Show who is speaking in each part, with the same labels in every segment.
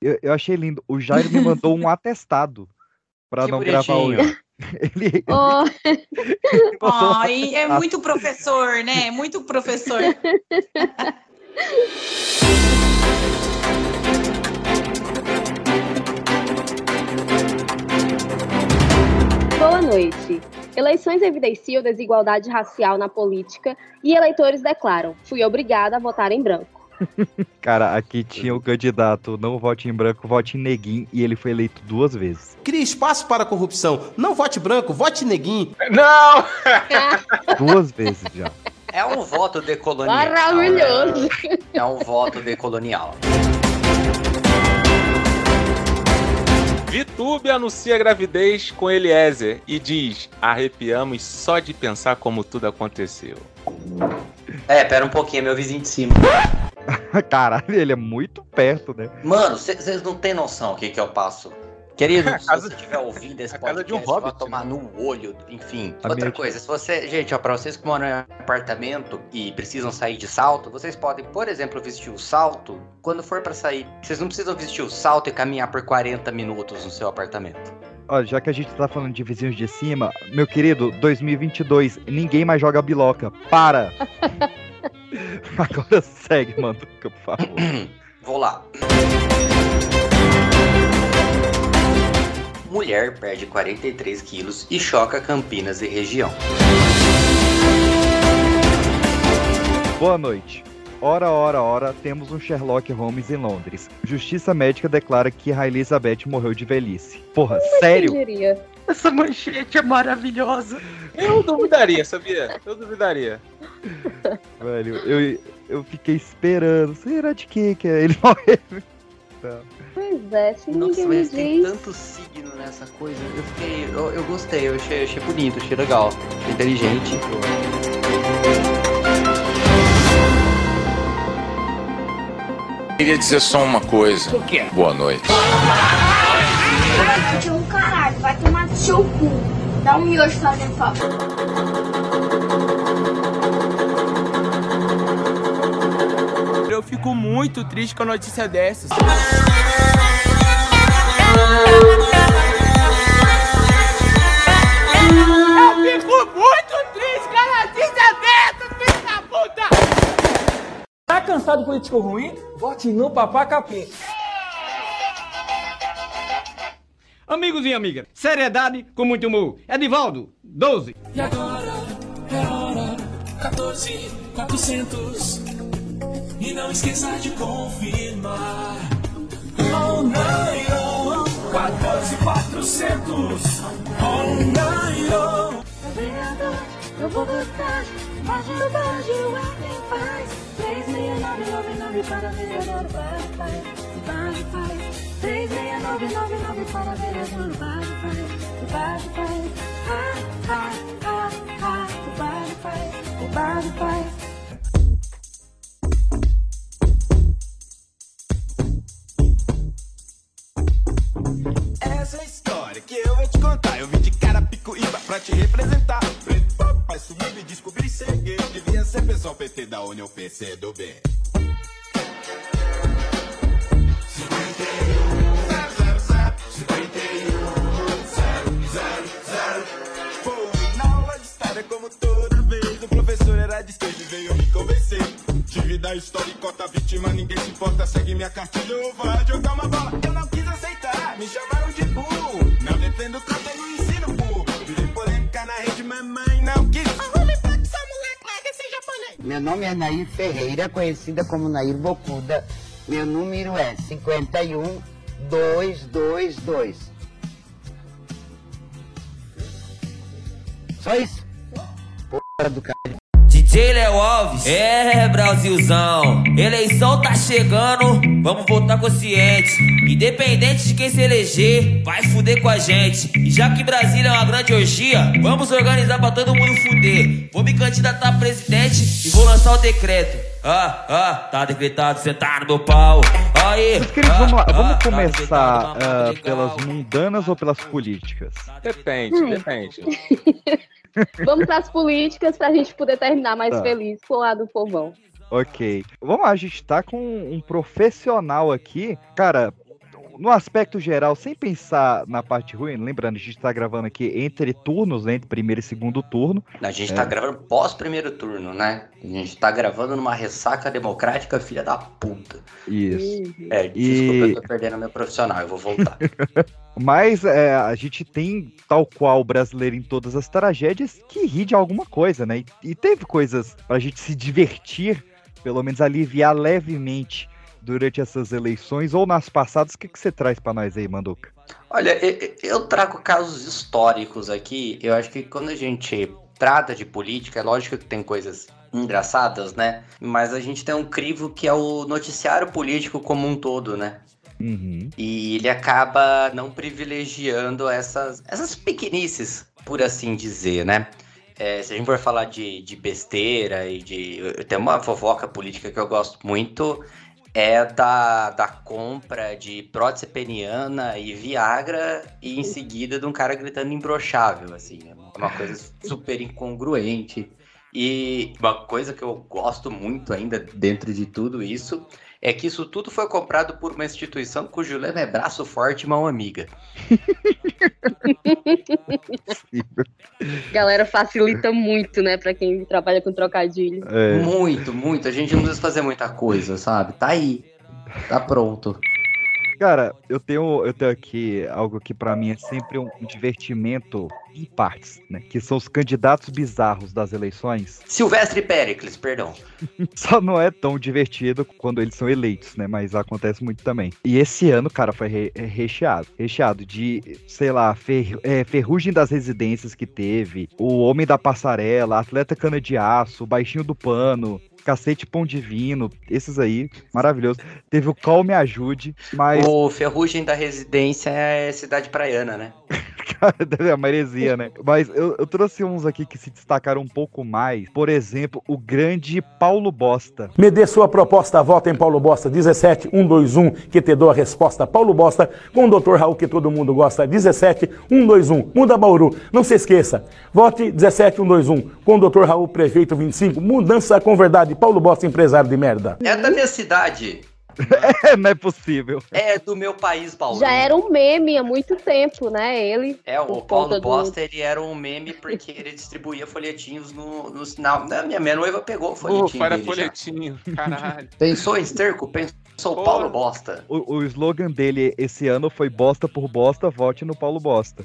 Speaker 1: Eu, eu achei lindo. O Jairo me mandou um atestado pra
Speaker 2: Que
Speaker 1: não gravar hoje. Ele,
Speaker 3: Oh,
Speaker 1: ele um
Speaker 4: é muito professor, né? Muito professor.
Speaker 3: boa noite. Eleições evidenciam desigualdade racial na política e eleitores declaram: fui obrigada a votar em branco.
Speaker 1: Cara, aqui tinha o candidato não vote em branco, vote em neguinho, e ele foi eleito duas vezes.
Speaker 5: Crie espaço para a corrupção. Não vote branco, vote neguinho.
Speaker 6: Não!
Speaker 1: Duas vezes já.
Speaker 2: É um voto decolonial.
Speaker 3: Maravilhoso.
Speaker 2: né? É um voto decolonial.
Speaker 6: Vitube anuncia gravidez com Eliezer e diz: arrepiamos só de pensar como tudo aconteceu.
Speaker 2: É, pera um pouquinho, é meu vizinho de cima.
Speaker 1: Caralho, ele é muito perto, né?
Speaker 2: Mano, vocês não têm noção o que, que eu passo. Querido, se você estiver ouvindo esse
Speaker 6: a casa de um
Speaker 2: podcast, vai
Speaker 6: hobbit,
Speaker 2: tomar no olho, enfim.
Speaker 1: A
Speaker 2: Outra
Speaker 1: minha-
Speaker 2: coisa, se você, gente, ó, pra vocês que moram em apartamento e precisam sair de salto, vocês podem, por exemplo, vestir o salto quando for pra sair. Vocês não precisam vestir o salto e caminhar por 40 minutos no seu apartamento.
Speaker 1: Olha, já que a gente tá falando de vizinhos de cima, meu querido, 2022, ninguém mais joga biloca. Para! Agora segue, Manduca, por favor.
Speaker 2: Vou lá. Mulher perde 43 quilos e choca Campinas e região.
Speaker 1: Boa noite. Ora, ora, ora, temos um Sherlock Holmes em Londres. Justiça médica declara que Rainha Elizabeth morreu de velhice. Porra, sério?
Speaker 3: Quem diria?
Speaker 2: Essa manchete é maravilhosa.
Speaker 6: Eu duvidaria, sabia? Eu duvidaria.
Speaker 1: Velho, eu, eu fiquei esperando. Será de que que é? ele morreu?
Speaker 3: Pois é, se
Speaker 2: Nossa,
Speaker 3: ninguém me
Speaker 2: mas tem
Speaker 3: diz.
Speaker 2: tanto signo nessa coisa. Eu fiquei. Eu, eu gostei, eu achei, achei bonito, achei legal. Achei inteligente.
Speaker 7: Queria dizer só uma coisa. O quê? Boa noite.
Speaker 8: Um caralho, vai tomar no seu cu. Dá um miojo fazendo favor.
Speaker 9: Eu fico muito triste com a notícia dessas. Eu fico muito triste com a notícia dessas, filho da puta! Tá cansado de político ruim? Vote no Papá Capim. Amigos e amigas, seriedade com muito humor. Edivaldo, 12.
Speaker 10: E agora é a hora 14 400 E não esqueça de confirmar Online 14 400 Online
Speaker 8: Vereador, eu vou votar. Ajuda, Gilmar, quem faz? 36999 para vereador, vai, vai, vai, vai. 36999 para vereador, vai, vai, vai, vai. Ha, ha, ha, ha, vai, vai, vai, vai.
Speaker 10: Essa história que eu vou te contar Eu vim de Carapicuíba pra te representar União PC do bem como toda vez O professor era de esquerda e veio me convencer. Tive da história e cota vítima Ninguém se importa, segue minha cartilha
Speaker 11: nome é Nair Ferreira, conhecida como Nair Bocuda. Meu número é 51222. Só isso? Porra do caralho.
Speaker 12: DJ Léo Alves, é Brasilzão, eleição tá chegando, vamos votar consciente. Independente de quem se eleger, vai fuder com a gente. E já que Brasília é uma grande orgia, vamos organizar pra todo mundo fuder. Vou me candidatar a presidente e vou lançar o decreto. Ah, ah, tá decretado, sentar no meu pau. Aí,
Speaker 1: Meus queridos, vamos lá.
Speaker 12: ah,
Speaker 1: Vamos
Speaker 12: ah, tá
Speaker 1: começar ah,
Speaker 12: mamãe legal.
Speaker 1: pelas mundanas ou pelas políticas?
Speaker 6: Depende,
Speaker 3: Hum.
Speaker 6: depende.
Speaker 3: Vamos para as políticas pra gente poder terminar mais
Speaker 1: Tá.
Speaker 3: feliz com a do povão.
Speaker 1: Ok. Vamos lá, a gente tá com um profissional aqui. Cara, no aspecto geral, sem pensar na parte ruim, lembrando, a gente tá gravando aqui entre turnos, né, entre primeiro e segundo turno.
Speaker 2: A gente
Speaker 1: É.
Speaker 2: tá gravando pós primeiro turno, né? A gente tá gravando numa ressaca democrática, filha da puta.
Speaker 1: Isso.
Speaker 2: É,
Speaker 1: E-
Speaker 2: desculpa, eu tô perdendo meu profissional, eu vou voltar.
Speaker 1: Mas é, a gente tem, tal qual o brasileiro em todas as tragédias, que ri de alguma coisa, né? E, e teve coisas pra gente se divertir, pelo menos aliviar levemente durante essas eleições ou nas passadas. O que, que você traz pra nós aí, Manduca?
Speaker 2: Olha, eu trago casos históricos aqui. Eu acho que quando a gente trata de política, é lógico que tem coisas engraçadas, né? Mas a gente tem um crivo que é o noticiário político como um todo, né?
Speaker 1: Uhum.
Speaker 2: E ele acaba não privilegiando essas, essas pequenices, por assim dizer, né? É, se a gente for falar de, de besteira e de. Tem uma fofoca política que eu gosto muito, é da, da compra de prótese peniana e Viagra, e em seguida de um cara gritando imbrochável, assim. É uma coisa super incongruente. E uma coisa que eu gosto muito ainda dentro de tudo isso é que isso tudo foi comprado por uma instituição cujo lema é braço forte e mão amiga.
Speaker 3: Galera facilita muito, né, pra quem trabalha com trocadilho.
Speaker 1: É.
Speaker 2: Muito, muito. A gente não precisa fazer muita coisa, sabe? Tá aí. Tá pronto.
Speaker 1: Cara, eu tenho, eu tenho aqui algo que pra mim é sempre um, divertimento em partes, né? Que são os candidatos bizarros das eleições.
Speaker 2: Silvestre Pericles, perdão.
Speaker 1: Só não é tão divertido quando eles são eleitos, né? Mas acontece muito também. E esse ano, cara, foi re- é recheado. Recheado de, sei lá, fer- é, ferrugem das residências que teve, o homem da passarela, atleta cana de aço, o baixinho do pano. Cacete Pão Divino, esses aí, maravilhoso. Teve o Call Me Ajude, mas.
Speaker 2: O Ferrugem da Residência é cidade praiana, né?
Speaker 1: Cara, deve a maresia, né? Mas eu, eu trouxe uns aqui que se destacaram um pouco mais. Por exemplo, o grande Paulo Bosta.
Speaker 9: Me dê sua proposta, vota em Paulo Bosta 17121, que te dou a resposta. Paulo Bosta com o Dr. Raul, que todo mundo gosta. 17121, muda Bauru. Não se esqueça, vote 17121 com o Dr. Raul, prefeito 25. Mudança com verdade. Paulo Bosta, empresário de merda.
Speaker 2: É da minha cidade.
Speaker 1: É, não é possível.
Speaker 2: É do meu país, Paulo.
Speaker 3: Já era um meme há muito tempo, né? Ele.
Speaker 2: É, o Paulo
Speaker 3: conta do-
Speaker 2: Bosta, ele era um meme porque ele distribuía folhetinhos no, no sinal. Minha, minha noiva pegou o folhetinho
Speaker 6: era
Speaker 2: dele já.
Speaker 6: folhetinho, caralho.
Speaker 2: Pensou em esterco? Pensou
Speaker 6: Porra.
Speaker 2: Paulo Bosta.
Speaker 1: O, o slogan dele esse ano foi bosta por bosta, vote no Paulo Bosta.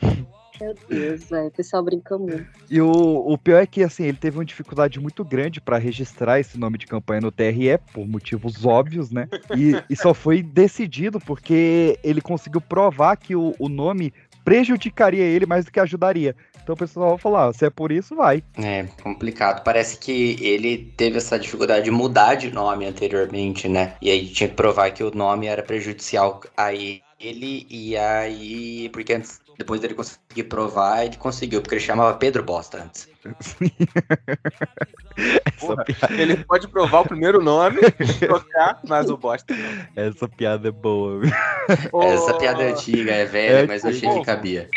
Speaker 3: Meu Deus, velho. O pessoal brinca muito.
Speaker 1: E o, o pior é que, assim, ele teve uma dificuldade muito grande pra registrar esse nome de campanha no TRE, por motivos óbvios, né? E, e só foi decidido porque ele conseguiu provar que o, o nome prejudicaria ele mais do que ajudaria. Então o pessoal falou, ah, se é por isso, vai.
Speaker 2: É, complicado. Parece que ele teve essa dificuldade de mudar de nome anteriormente, né? E aí tinha que provar que o nome era prejudicial a ele. E aí, porque antes, depois dele conseguir provar, ele conseguiu, porque ele chamava Pedro Bosta antes.
Speaker 6: Porra, ele pode provar o primeiro nome, trocar, mas o bosta não.
Speaker 1: Essa piada é boa. viu?
Speaker 2: Essa piada é antiga, é velha,
Speaker 1: É,
Speaker 2: mas eu achei que cabia.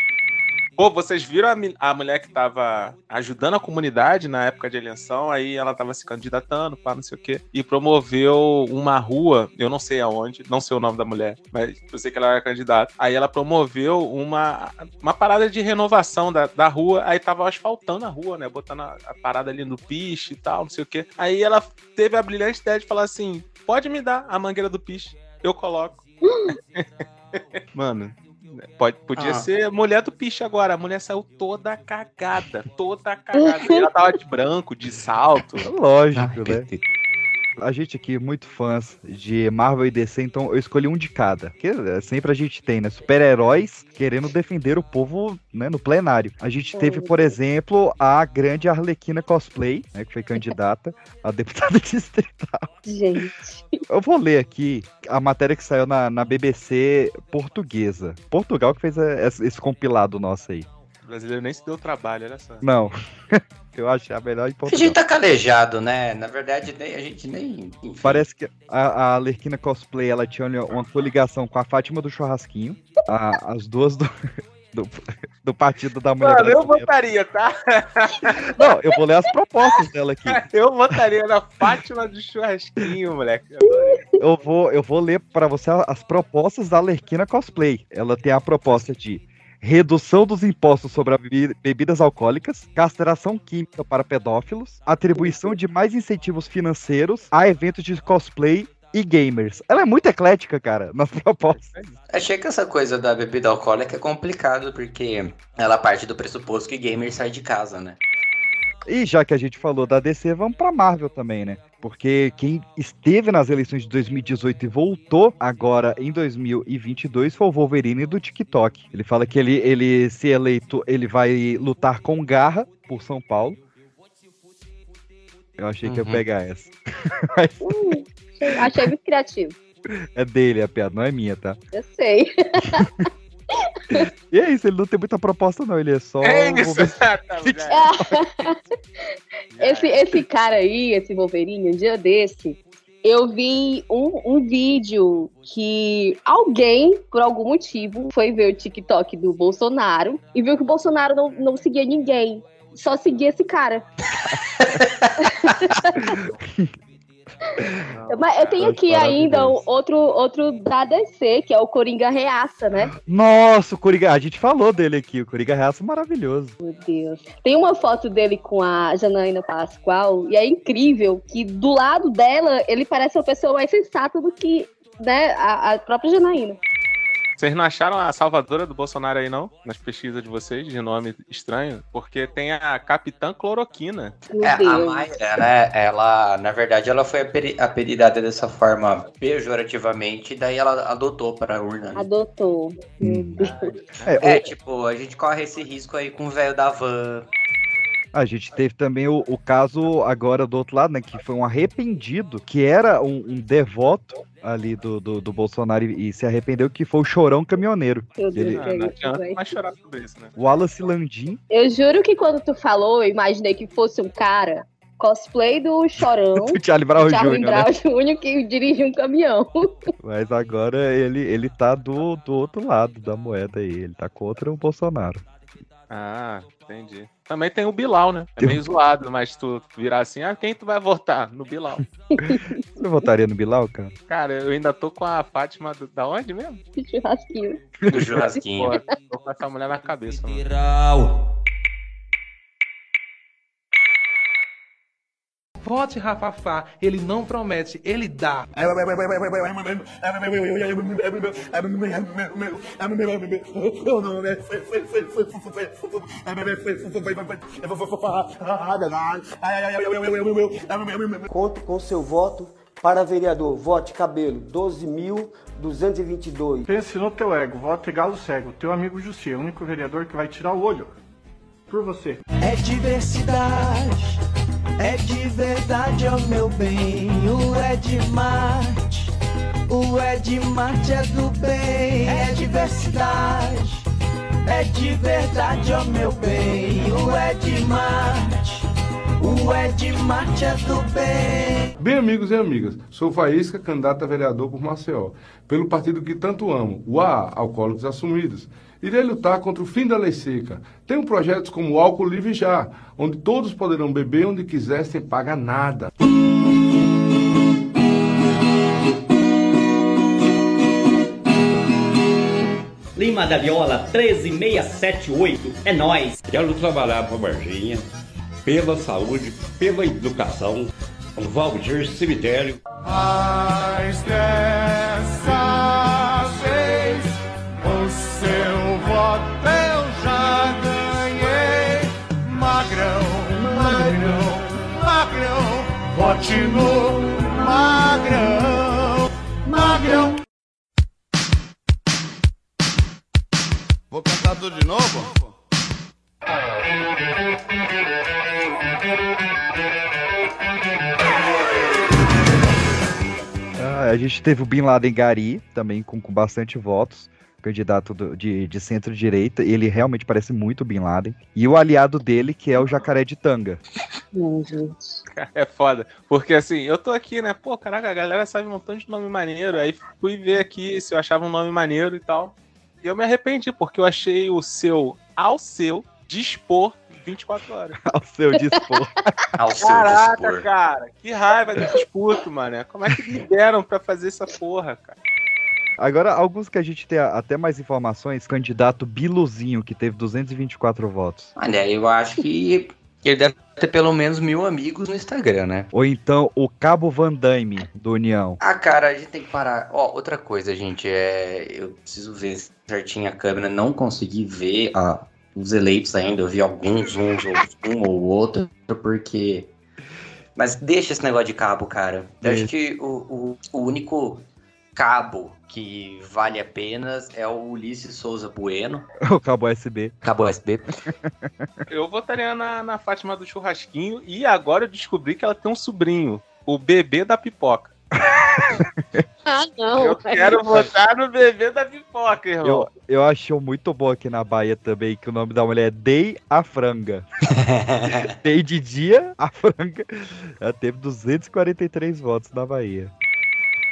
Speaker 6: Pô, vocês viram a, a mulher que tava ajudando a comunidade na época de eleição, aí ela tava se candidatando, pá, não sei o quê, e promoveu uma rua, eu não sei aonde, não sei o nome da mulher, mas eu sei que ela era candidata. Aí ela promoveu uma, uma parada de renovação da, da rua, aí tava asfaltando a rua, né, botando a, a parada ali no piche e tal, não sei o quê. Aí ela teve a brilhante ideia de falar assim, pode me dar a mangueira do piche, eu coloco. Mano, pode, podia
Speaker 2: Ah.
Speaker 6: ser mulher do piche agora. A mulher saiu toda cagada, toda cagada. Ela tava de branco, de salto.
Speaker 1: Lógico, né? A gente aqui, muito fãs de Marvel e DC, então eu escolhi um de cada. Que é, sempre a gente tem, né? Super-heróis querendo defender o povo né, no plenário. A gente teve, por exemplo, a grande Arlequina Cosplay, né, que foi candidata a deputada distrital.
Speaker 3: Gente.
Speaker 1: Eu vou ler aqui a matéria que saiu na, na BBC portuguesa. Portugal que fez é, esse compilado nosso aí.
Speaker 6: Brasileiro nem se deu trabalho, olha só.
Speaker 1: Não. eu achei a melhor
Speaker 2: A gente tá calejado, né? Na verdade, nem, a gente nem. enfim.
Speaker 1: Parece que a, a Alerquina Cosplay ela tinha uma coligação com a Fátima do Churrasquinho. a- as duas do, do, do Partido da Mulher
Speaker 6: Mano, eu votaria, tá?
Speaker 1: Não, eu vou ler as propostas dela aqui.
Speaker 6: Eu votaria na Fátima do churrasquinho, moleque. Eu
Speaker 1: vou, eu vou ler pra você as propostas da Lerquina Cosplay. Ela tem a proposta de redução dos impostos sobre as bebi- bebidas alcoólicas, castração química para pedófilos, atribuição de mais incentivos financeiros a eventos de cosplay e gamers. Ela é muito eclética, cara, nas propostas.
Speaker 2: Achei que essa coisa da bebida alcoólica é complicado, porque ela parte do pressuposto que gamer sai de casa, né?
Speaker 1: E já que a gente falou da DC, vamos pra Marvel também, né? Porque quem esteve nas eleições de 2018 e voltou agora em 2022 foi o Wolverine do TikTok. Ele fala que ele, ele se eleito, ele vai lutar com garra por São Paulo. Eu achei que ia
Speaker 2: Uhum.
Speaker 1: pegar essa. Mas
Speaker 3: achei- achei muito criativo.
Speaker 1: é dele a piada, não é minha, tá?
Speaker 3: Eu sei.
Speaker 1: E é isso, ele não tem muita proposta, não. Ele é só.
Speaker 6: É isso,
Speaker 1: Wolverine.
Speaker 6: tá,
Speaker 3: esse, esse cara aí, esse Wolverine, um dia desse, eu vi um, um vídeo que alguém, por algum motivo, foi ver o TikTok do Bolsonaro e viu que o Bolsonaro não, não seguia ninguém. Só seguia esse cara. Mas eu tenho aqui ainda um outro, outro da DC, que é o Coringa Reaça, né?
Speaker 1: Nossa, o Coringa. A gente falou dele aqui. O Coringa Reaça é maravilhoso.
Speaker 3: Meu Deus. Tem uma foto dele com a Janaína Pascoal e é incrível que do lado dela ele parece uma pessoa mais sensata do que né, a, a própria Janaína.
Speaker 6: Vocês não acharam a salvadora do Bolsonaro aí, não? Nas pesquisas de vocês, de nome estranho? Porque tem a Capitã Cloroquina.
Speaker 3: Meu
Speaker 2: É, a. Mayra, né? Ela, na verdade, ela foi apeli- apelidada dessa forma pejorativamente, daí ela adotou pra urna. né?
Speaker 3: Adotou. Meu Deus.
Speaker 2: É, tipo, a gente corre esse risco aí com o velho da van.
Speaker 1: A gente teve também o, o caso agora do outro lado, né? Que foi um arrependido, que era um, um devoto ali do, do, do Bolsonaro e, e se arrependeu, que foi o Chorão Caminhoneiro.
Speaker 3: Deus,
Speaker 1: Ele-
Speaker 3: que
Speaker 6: Ah, não adianta
Speaker 3: véi.
Speaker 6: mais chorar sobre isso, né?
Speaker 1: o Wallace Landim.
Speaker 3: Eu juro que quando tu falou, eu imaginei que fosse um cara cosplay do Chorão.
Speaker 1: do Charlie Brown
Speaker 3: Charlie
Speaker 1: Jr.,
Speaker 3: Brown
Speaker 1: né?
Speaker 3: Jr. que dirige um caminhão.
Speaker 1: Mas agora ele, ele tá do, do outro lado da moeda aí. Ele tá contra o Bolsonaro.
Speaker 6: Ah, entendi. Também tem o Bilal, né? É meio zoado, mas tu virar assim, ah, quem tu vai votar? No Bilal.
Speaker 1: Você votaria no Bilal, cara?
Speaker 6: Cara, eu ainda tô com a Fátima do- da onde mesmo?
Speaker 3: Churrasquinho.
Speaker 2: Do churrasquinho.
Speaker 6: Pô, tô com essa mulher na cabeça, mano.
Speaker 13: Vote Rafafá, ele não promete, ele dá.
Speaker 14: Conto com seu voto para vereador. Vote Cabelo, 12.222.
Speaker 15: Pense no teu ego, vote galo cego. Teu amigo Justi, é o único vereador que vai tirar o olho. Por você.
Speaker 8: É diversidade, é de verdade, ó meu bem. O Ed Marte, o Ed Marte é do bem. É diversidade, é de verdade, ó meu bem. O Ed Marte, o Ed Marte é do bem.
Speaker 16: Bem, amigos e amigas, sou Faísca, candidato a vereador por Maceió, pelo partido que tanto amo, o AA, Alcoólicos Assumidos. Irei lutar contra o fim da lei seca. Tenho projetos como o Álcool Livre Já, onde todos poderão beber onde quiser sem pagar nada.
Speaker 17: Lima da Viola 13678. É nós.
Speaker 18: Quero trabalhar para Varginha, pela saúde, pela educação. Valdir Cemitério.
Speaker 10: Mas dessa vote no magrão, magrão.
Speaker 19: Vou cantar tudo de novo?
Speaker 1: Ah, a gente teve o Bin Laden Gari, também com, com bastante votos, candidato do- de, de centro-direita, e ele realmente parece muito Bin Laden. E o aliado dele, que é o Jacaré de Tanga.
Speaker 6: É foda. Porque assim, eu tô aqui, né? Pô, caraca, a galera sabe um montão de nome maneiro. Aí fui ver aqui se eu achava um nome maneiro e tal. E eu me arrependi, porque eu achei o seu ao seu dispor 24 horas.
Speaker 1: Ao seu dispor.
Speaker 2: Ao seu
Speaker 6: Caraca,
Speaker 2: dispor.
Speaker 6: cara, que raiva desse puto, mano. Como é que liberam pra fazer essa porra, cara?
Speaker 1: Agora, alguns que a gente tem até mais informações, candidato Biluzinho, que teve 224 votos.
Speaker 2: Olha, eu acho que ele deve ter pelo menos mil amigos no Instagram, né?
Speaker 1: Ou então o Cabo Van Damme, do União.
Speaker 2: Ah, cara, a gente tem que parar. Ó, outra coisa, gente, é. Eu preciso ver certinho a câmera, não consegui ver os eleitos ainda. Eu vi alguns, uns, ou um ou outro, porque. Mas deixa esse negócio de cabo, cara. Eu acho que o, o, o único cabo que vale a pena é o Ulisses Souza Bueno.
Speaker 1: O Cabo SB.
Speaker 2: Cabo SB.
Speaker 6: Eu votaria na, na Fátima do Churrasquinho e agora eu descobri que ela tem um sobrinho, o bebê da pipoca.
Speaker 3: Ah, não.
Speaker 6: Eu quero votar no bebê da pipoca, irmão.
Speaker 1: Eu, eu achei muito bom aqui na Bahia também, que o nome da mulher é Dei a Franga. Dei de dia, a franga. Ela teve 243 votos na Bahia.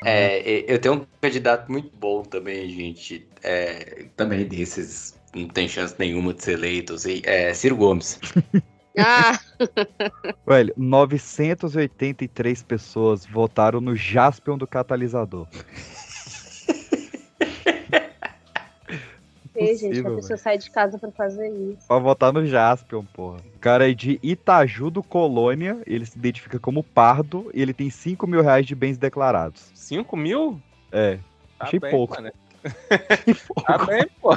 Speaker 2: É, eu tenho um candidato muito bom também, gente. É, também desses. Não tem chance nenhuma de ser eleito. assim, É Ciro Gomes.
Speaker 3: Ah,
Speaker 1: Velho, 983 pessoas votaram no Jaspion do catalisador.
Speaker 3: Ei, gente, a
Speaker 1: Impossível,
Speaker 3: pessoa sai de casa pra fazer isso.
Speaker 1: Pra votar no Jaspion, porra. O cara é de Itaju do Colônia, ele se identifica como pardo e ele tem 5 mil reais de bens declarados.
Speaker 6: 5 mil?
Speaker 1: É,
Speaker 6: Tá
Speaker 1: achei
Speaker 6: bem,
Speaker 1: pouco.
Speaker 6: mano. Tá bem, pô.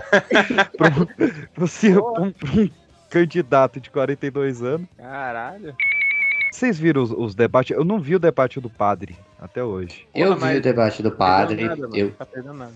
Speaker 1: Você, um, um candidato de 42 anos.
Speaker 6: Caralho.
Speaker 1: Vocês viram os, os debates? Eu não vi o debate do padre até hoje.
Speaker 2: Eu vi o debate do padre.
Speaker 6: nada,
Speaker 2: eu
Speaker 6: tá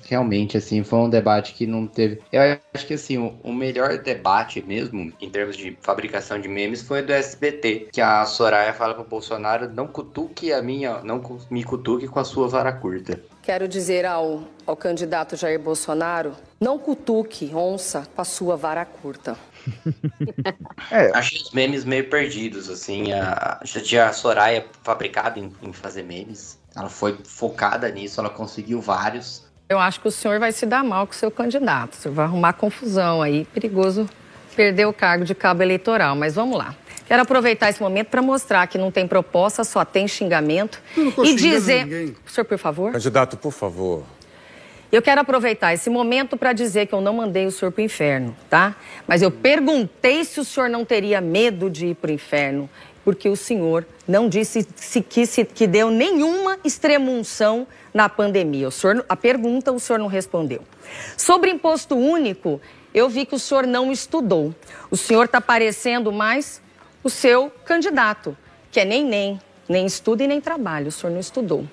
Speaker 2: realmente assim foi um debate que não teve. Eu acho que assim o, o melhor debate mesmo em termos de fabricação de memes foi o do SBT, que a Soraya fala pro Bolsonaro não cutuque a minha, não me cutuque com a sua vara curta.
Speaker 20: Quero dizer ao, ao candidato Jair Bolsonaro: não cutuque onça com a sua vara curta.
Speaker 2: Achei os memes meio perdidos, assim. A, já tinha a Soraya fabricada em, em fazer memes. Ela foi focada nisso, ela conseguiu vários.
Speaker 20: Eu acho que o senhor vai se dar mal com o seu candidato. O senhor vai arrumar confusão aí. Perigoso perder o cargo de cabo eleitoral. Mas vamos lá. Quero aproveitar esse momento para mostrar que não tem proposta, só tem xingamento.
Speaker 21: tô
Speaker 20: e dizer.
Speaker 21: ninguém.
Speaker 20: Senhor, por favor.
Speaker 21: Candidato, por favor.
Speaker 20: Eu quero aproveitar esse momento para dizer que eu não mandei o senhor para o inferno, tá? Mas eu perguntei se o senhor não teria medo de ir para o inferno, porque o senhor não disse se, que, se, que deu nenhuma extremunção na pandemia. O senhor, a pergunta o senhor não respondeu. Sobre imposto único, eu vi que o senhor não estudou. O senhor está parecendo mais o seu candidato, que é nem nem, nem estuda e nem trabalha. O senhor não estudou.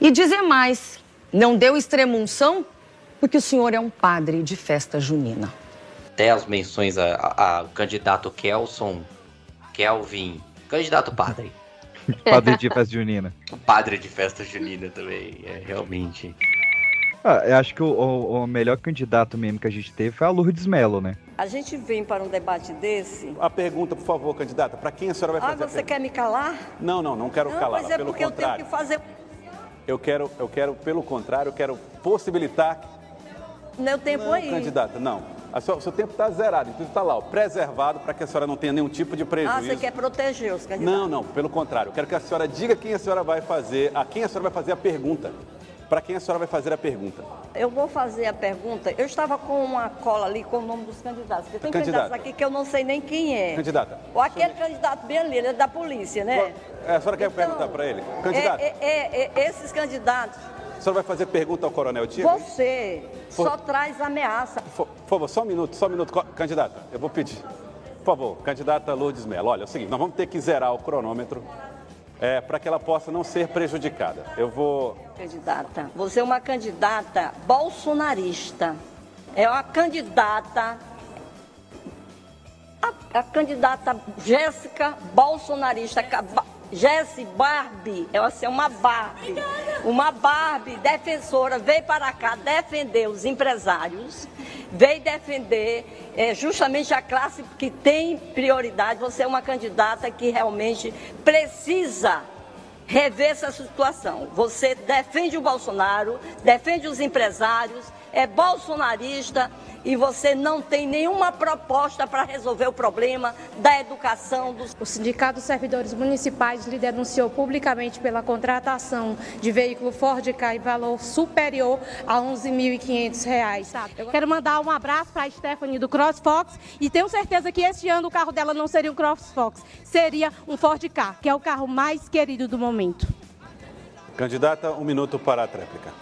Speaker 20: E dizer mais, não deu extremunção porque o senhor é um padre de festa junina.
Speaker 2: Até as menções a- a- ao candidato Kelson, Kelvin, candidato padre.
Speaker 1: Padre de festa junina.
Speaker 2: O padre de festa junina também, é realmente.
Speaker 1: Ah, eu acho que o, o- o melhor candidato mesmo que a gente teve foi a Lourdes Mello, né?
Speaker 22: A gente vem para um debate desse.
Speaker 23: A pergunta, por favor, candidata, para quem a senhora vai
Speaker 22: Ah,
Speaker 23: fazer? a
Speaker 22: você quer me calar?
Speaker 23: Não, não, não quero
Speaker 22: Não,
Speaker 23: calar.
Speaker 22: mas é
Speaker 23: pelo
Speaker 22: porque eu tenho
Speaker 23: contrário.
Speaker 22: que fazer.
Speaker 23: Eu quero, eu quero, pelo contrário, eu quero possibilitar.
Speaker 22: Meu tempo
Speaker 23: não,
Speaker 22: aí.
Speaker 23: candidata, não. A sua- O seu tempo está zerado, então está lá, ó, preservado para que a senhora não tenha nenhum tipo de prejuízo.
Speaker 22: Ah, você quer proteger os candidatos?
Speaker 23: Não, não, pelo contrário. Eu quero que a senhora diga quem a senhora vai fazer, a quem a senhora vai fazer a pergunta. Para quem a senhora vai fazer a pergunta.
Speaker 22: Eu vou fazer a pergunta. Eu estava com uma cola ali com o nome dos candidatos. Porque tem
Speaker 23: Candidata.
Speaker 22: candidatos aqui que eu não sei nem quem é.
Speaker 23: Candidata,
Speaker 22: Ou aquele candidato bem ali, ele é da polícia, né?
Speaker 23: é, a senhora quer perguntar para ele? Candidata,
Speaker 22: É, é, é, esses candidatos,
Speaker 23: a senhora vai fazer pergunta ao Coronel Tiro?
Speaker 22: você
Speaker 23: For-
Speaker 22: só traz ameaça.
Speaker 23: Por por favor, só um minuto, só um minuto. Candidata, eu vou pedir. Por favor, candidata Lourdes Mello, olha, é o seguinte, nós vamos ter que zerar o cronômetro é, para que ela possa não ser prejudicada. Eu vou.
Speaker 22: Candidata, você é uma candidata bolsonarista. É uma candidata. A, a candidata Jéssica bolsonarista. Jéssica Barbie, ela é uma Barbie. Uma Barbie defensora, veio para cá defender os empresários, veio defender eh, justamente a classe que tem prioridade. Você é uma candidata que realmente precisa rever essa situação. Você defende o Bolsonaro, defende os empresários, é bolsonarista e você não tem nenhuma proposta para resolver o problema da educação dos.
Speaker 24: O Sindicato dos Servidores Municipais lhe denunciou publicamente pela contratação de veículo Ford Ka em valor superior a 11.500 reais. Eu quero mandar um abraço para a Stephanie do CrossFox e tenho certeza que este ano o carro dela não seria um CrossFox, seria um Ford Ka, que é o carro mais querido do momento.
Speaker 23: Candidata, um minuto para a tréplica.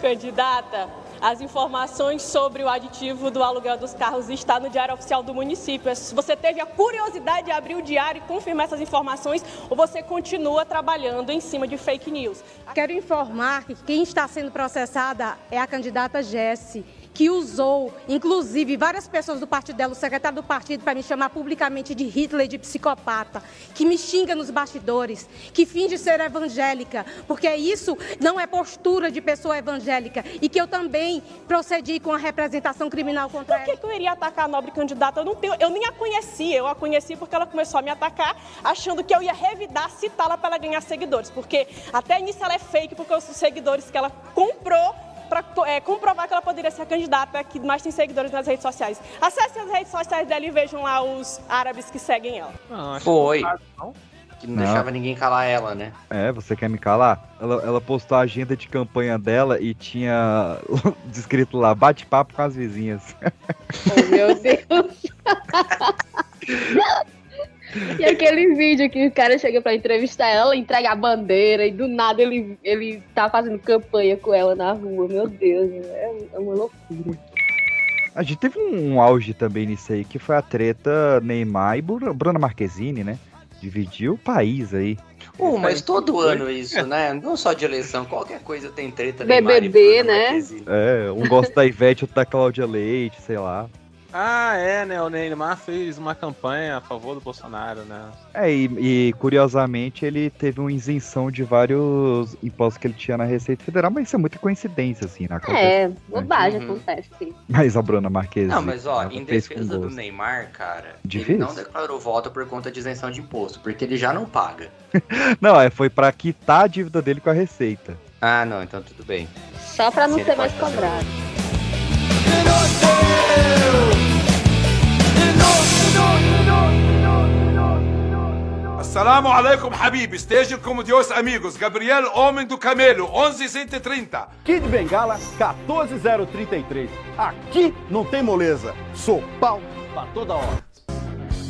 Speaker 25: Candidata, as informações sobre o aditivo do aluguel dos carros está no Diário Oficial do município. Você teve a curiosidade de abrir o diário e confirmar essas informações, ou você continua trabalhando em cima de fake news.
Speaker 24: Quero informar que quem está sendo processada é a candidata Jesse, que usou, inclusive, várias pessoas do partido dela, o secretário do partido, para me chamar publicamente de Hitler, de psicopata, que me xinga nos bastidores, que finge ser evangélica, porque isso não é postura de pessoa evangélica, e que eu também procedi com a representação criminal contra
Speaker 25: Por que, que eu iria atacar a nobre candidata? Eu, não tenho, eu nem a conhecia, eu a conheci porque ela começou a me atacar, achando que eu ia revidar, citá-la para ela ganhar seguidores, porque até nisso ela é fake, porque os seguidores que ela comprou para é, comprovar que ela poderia ser a candidata que mais tem seguidores nas redes sociais. Acessem as redes sociais dela e vejam lá os árabes que seguem ela.
Speaker 2: Foi. Que não,
Speaker 1: Não.
Speaker 2: deixava ninguém calar ela, né?
Speaker 1: É, você quer me calar? Ela, ela postou a agenda de campanha dela e tinha descrito lá, bate-papo com as vizinhas.
Speaker 3: Oh, meu Deus. E aquele vídeo que o cara chega pra entrevistar ela, entrega a bandeira e do nada ele, ele tá fazendo campanha com ela na rua. Meu Deus, é, é uma loucura.
Speaker 1: A gente teve um auge também nisso aí, que foi a treta Neymar e Bru- Bruna Marquezine, né? Dividiu o país aí.
Speaker 2: Uh, mas todo ano isso, né? Não só de eleição, qualquer coisa tem treta. Neymar e
Speaker 3: BBB,
Speaker 2: Bruna
Speaker 3: né?
Speaker 2: Marquezine.
Speaker 1: É, um gosta da Ivete, outro da Cláudia Leite, sei lá.
Speaker 6: Ah, é, né? O Neymar fez uma campanha a favor do Bolsonaro, né?
Speaker 1: É, e, e, curiosamente ele teve uma isenção de vários impostos que ele tinha na Receita Federal, mas isso é muita coincidência, assim, na
Speaker 3: É, bobagem
Speaker 2: Uhum.
Speaker 3: acontece.
Speaker 1: Mas a Bruna Marquezine.
Speaker 2: Não, mas ó, em
Speaker 1: fez com
Speaker 2: defesa do
Speaker 1: gosto.
Speaker 2: Neymar, cara,
Speaker 1: Difícil.
Speaker 2: ele não declarou voto por conta de isenção de imposto, porque ele já não paga.
Speaker 1: Não, é, foi pra quitar a dívida dele com a Receita.
Speaker 2: Ah, não, então tudo bem.
Speaker 3: Só pra não ser mais
Speaker 2: pode fazer.
Speaker 3: cobrado.
Speaker 21: Assalamu alaikum, Habib. Esteja com Deus, amigos. Gabriel Homem do Camelo, 1130.
Speaker 26: Kid Bengala 14033. Aqui não tem moleza. Sou pau pra toda hora.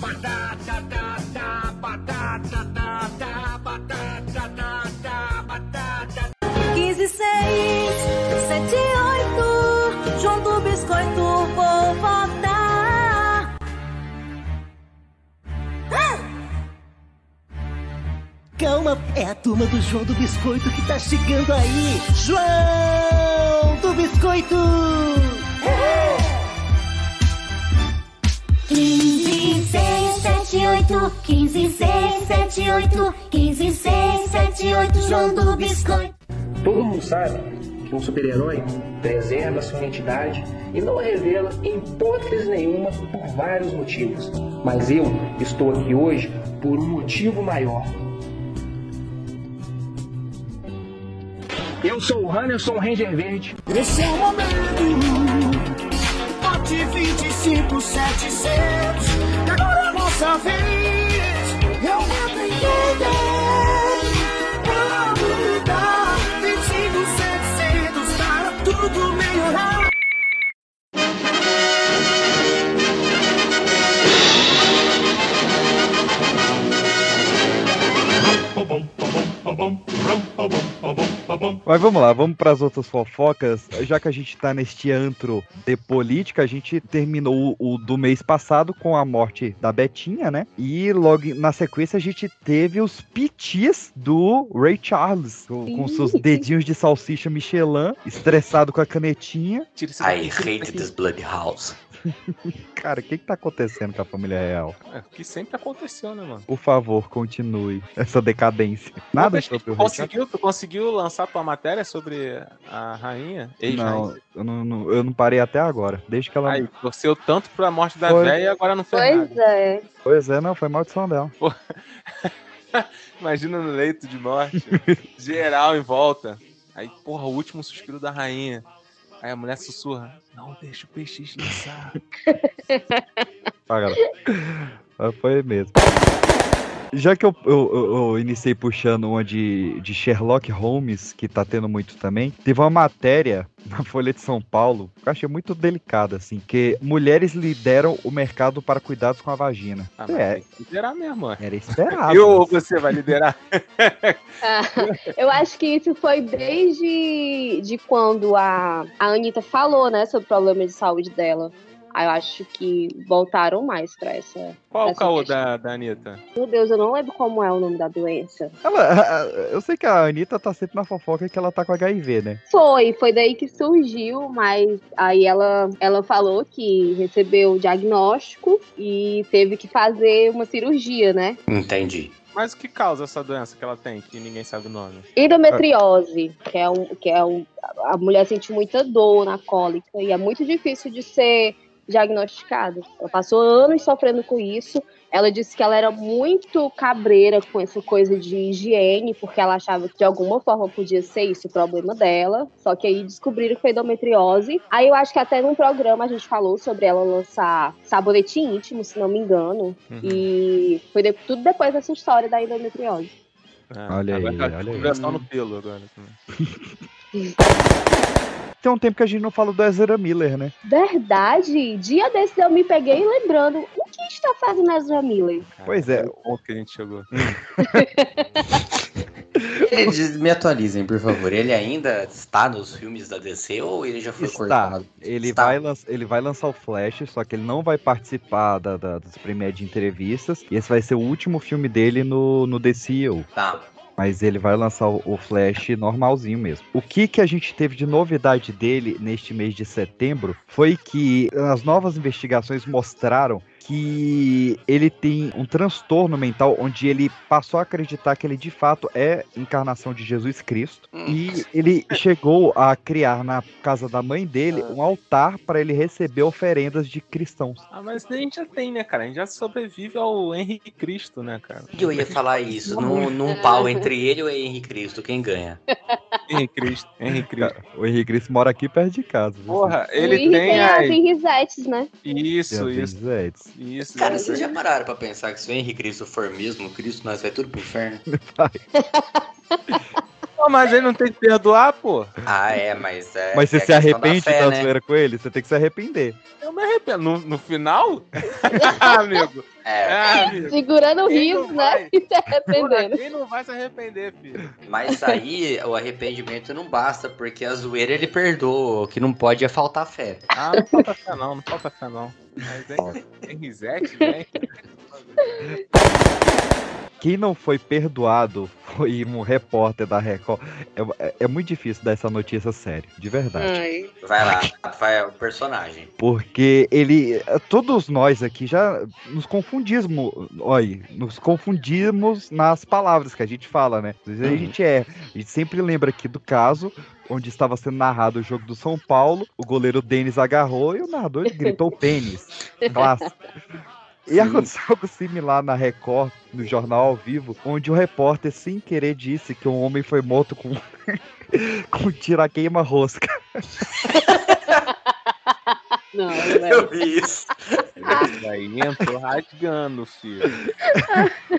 Speaker 8: Batata, batata, batata, batata, batata, batata.
Speaker 27: 15, 6, 7, 8. João do Biscoito, vou votar.
Speaker 28: Calma, é a turma do João do Biscoito que tá chegando aí. João do Biscoito!
Speaker 27: 15, 6, 7, 8. 15, 6, 7, 8. 15, 6, 7, 8. João do Biscoito.
Speaker 29: Todo mundo sabe que um super-herói preserva sua identidade e não a revela em hipótese nenhuma por vários motivos. Mas eu estou aqui hoje por um motivo maior. Eu sou o Hannerson Ranger Verde.
Speaker 8: Esse é o momento. Bote 25700. Que agora é a nossa vez. Eu entro em quem Pra mudar. 25700 para tudo melhorar.
Speaker 1: Mas vamos lá, vamos para as outras fofocas. Já que a gente tá neste antro de política, a gente terminou o, o do mês passado com a morte da Betinha, né? E logo na sequência a gente teve os pitis do Ray Charles, com, com seus dedinhos de salsicha Michelin, estressado com a canetinha.
Speaker 2: I hate this bloody house.
Speaker 1: Cara, o que que tá acontecendo com a família real?
Speaker 6: É, o que sempre aconteceu, né, mano?
Speaker 1: Por favor, continue essa decadência. Nada sobre
Speaker 6: tu
Speaker 1: o
Speaker 6: conseguiu, tu conseguiu lançar tua matéria sobre a rainha?
Speaker 1: Não, eu não, não- eu não parei até agora. Desde que ela.
Speaker 6: Aí, torceu tanto pra morte da
Speaker 1: Foi.
Speaker 6: véia e agora não fez nada.
Speaker 3: Pois é.
Speaker 1: Pois é, não, foi maldição dela.
Speaker 6: Imagina no leito de morte, geral em volta. Aí, porra, o último suspiro da rainha. Aí a mulher sussurra, não deixa o PX lançar.
Speaker 1: Ah, galera. Foi mesmo. Já que eu, eu, eu- iniciei puxando uma de, de Sherlock Holmes, que tá tendo muito também, teve uma matéria na Folha de São Paulo que eu achei muito delicada, assim, que mulheres lideram o mercado para cuidados com a vagina.
Speaker 6: Ah,
Speaker 1: é,
Speaker 6: liderar mesmo, ué.
Speaker 1: era esperado.
Speaker 6: Eu ou você vai liderar?
Speaker 3: Ah, eu acho que isso foi desde de quando a, a Anitta falou, né, sobre o problema de saúde dela. Aí eu acho que voltaram mais pra essa.
Speaker 6: Qual
Speaker 3: pra
Speaker 6: o caô da, da Anitta?
Speaker 3: Meu Deus, eu não lembro como é o nome da doença.
Speaker 1: Ela- eu sei que a Anitta tá sempre na fofoca que ela tá com HIV, né?
Speaker 3: Foi, foi daí que surgiu, mas aí ela, ela falou que recebeu o diagnóstico e teve que fazer uma cirurgia, né?
Speaker 2: Entendi.
Speaker 6: Mas o que causa essa doença que ela tem, que ninguém sabe o nome?
Speaker 3: Endometriose, que é um, que é um, a mulher sente muita dor na cólica e é muito difícil de ser diagnosticada. Ela passou anos sofrendo com isso. Ela disse que ela era muito cabreira com essa coisa de higiene, porque ela achava que de alguma forma podia ser isso o problema dela. Só que aí descobriram que foi endometriose. Aí eu acho que até num programa a gente falou sobre ela lançar sabonete íntimo, se não me engano.
Speaker 6: Uhum.
Speaker 3: E foi de- tudo depois dessa história da endometriose.
Speaker 6: É,
Speaker 1: Olha aí,
Speaker 6: tá
Speaker 1: olha aí.
Speaker 6: No pelo agora.
Speaker 1: Tem um tempo que a gente não fala do Ezra Miller, né?
Speaker 3: Verdade, dia desses eu me peguei lembrando o que está fazendo Ezra Miller.
Speaker 1: Pois é.
Speaker 6: O ponto que a gente chegou.
Speaker 2: Me atualizem, por favor. Ele ainda está nos filmes da DC ou ele já foi
Speaker 1: Está.
Speaker 2: cortado?
Speaker 1: Ele
Speaker 2: Está.
Speaker 1: vai, lanç- ele vai lançar o Flash, só que ele não vai participar da, da, dos premiers de entrevistas. E esse vai ser o último filme dele no, no DCU.
Speaker 2: Tá.
Speaker 1: Mas ele vai lançar o, Flash normalzinho mesmo. O que, que a gente teve de novidade dele neste mês de setembro foi que as novas investigações mostraram que ele tem um transtorno mental onde ele passou a acreditar que ele de fato é encarnação de Jesus Cristo e ele chegou a criar na casa da mãe dele um altar para ele receber oferendas de cristãos.
Speaker 6: Ah, mas a gente já tem, né, cara? A gente já sobrevive ao Henrique Cristo, né, cara?
Speaker 2: Eu ia falar isso. Num, num pau entre ele e o Henrique Cristo, quem ganha?
Speaker 6: Henrique Cristo, Henrique Cristo.
Speaker 1: O Henrique Cristo mora aqui perto de casa.
Speaker 6: Porra, ele
Speaker 3: Henry
Speaker 6: tem
Speaker 3: as
Speaker 6: aí.
Speaker 3: Henrisettes, né?
Speaker 6: Isso,
Speaker 1: Tem
Speaker 6: isso.
Speaker 1: Zeds.
Speaker 6: Isso.
Speaker 2: Cara,
Speaker 6: isso.
Speaker 2: vocês já pararam pra pensar que se o Henrique Cristo for mesmo Cristo, nós vai tudo pro inferno?
Speaker 6: Mas ele não tem que perdoar, pô.
Speaker 2: Ah, é, mas é.
Speaker 1: Mas você
Speaker 2: é
Speaker 1: se
Speaker 2: a questão da
Speaker 1: arrepende
Speaker 2: fé,
Speaker 1: da
Speaker 2: né?
Speaker 1: zoeira com ele? Você tem que se arrepender.
Speaker 6: Eu me arrependo. No, no final? amigo.
Speaker 2: É,
Speaker 6: É, amigo.
Speaker 3: Segurando o riso, né?
Speaker 6: vai?
Speaker 3: E se arrependendo.
Speaker 6: Quem não vai se arrepender, filho?
Speaker 2: Mas aí o arrependimento não basta, porque a zoeira ele perdoa. O que não pode é faltar fé.
Speaker 6: Ah, não falta fé não, não falta fé não. Mas hein, tem risete, né?
Speaker 1: Quem não foi perdoado foi um repórter da Record. É, é- é muito difícil dar essa notícia séria, de verdade.
Speaker 2: Vai lá, vai o personagem.
Speaker 1: Porque ele. Todos nós aqui já nos confundimos. Olha, nos confundimos nas palavras que a gente fala, né? Às vezes a gente é. A gente sempre lembra aqui do caso onde estava sendo narrado o jogo do São Paulo, o goleiro Denis agarrou e o narrador gritou pênis. Clássico. E aconteceu algo similar na Record, no jornal ao vivo, onde o repórter, sem querer, disse que um homem foi morto com, com tiro a queima-rosca.
Speaker 3: Não,
Speaker 2: Eu vi isso.
Speaker 6: Isso aí entrou rasgando, filho.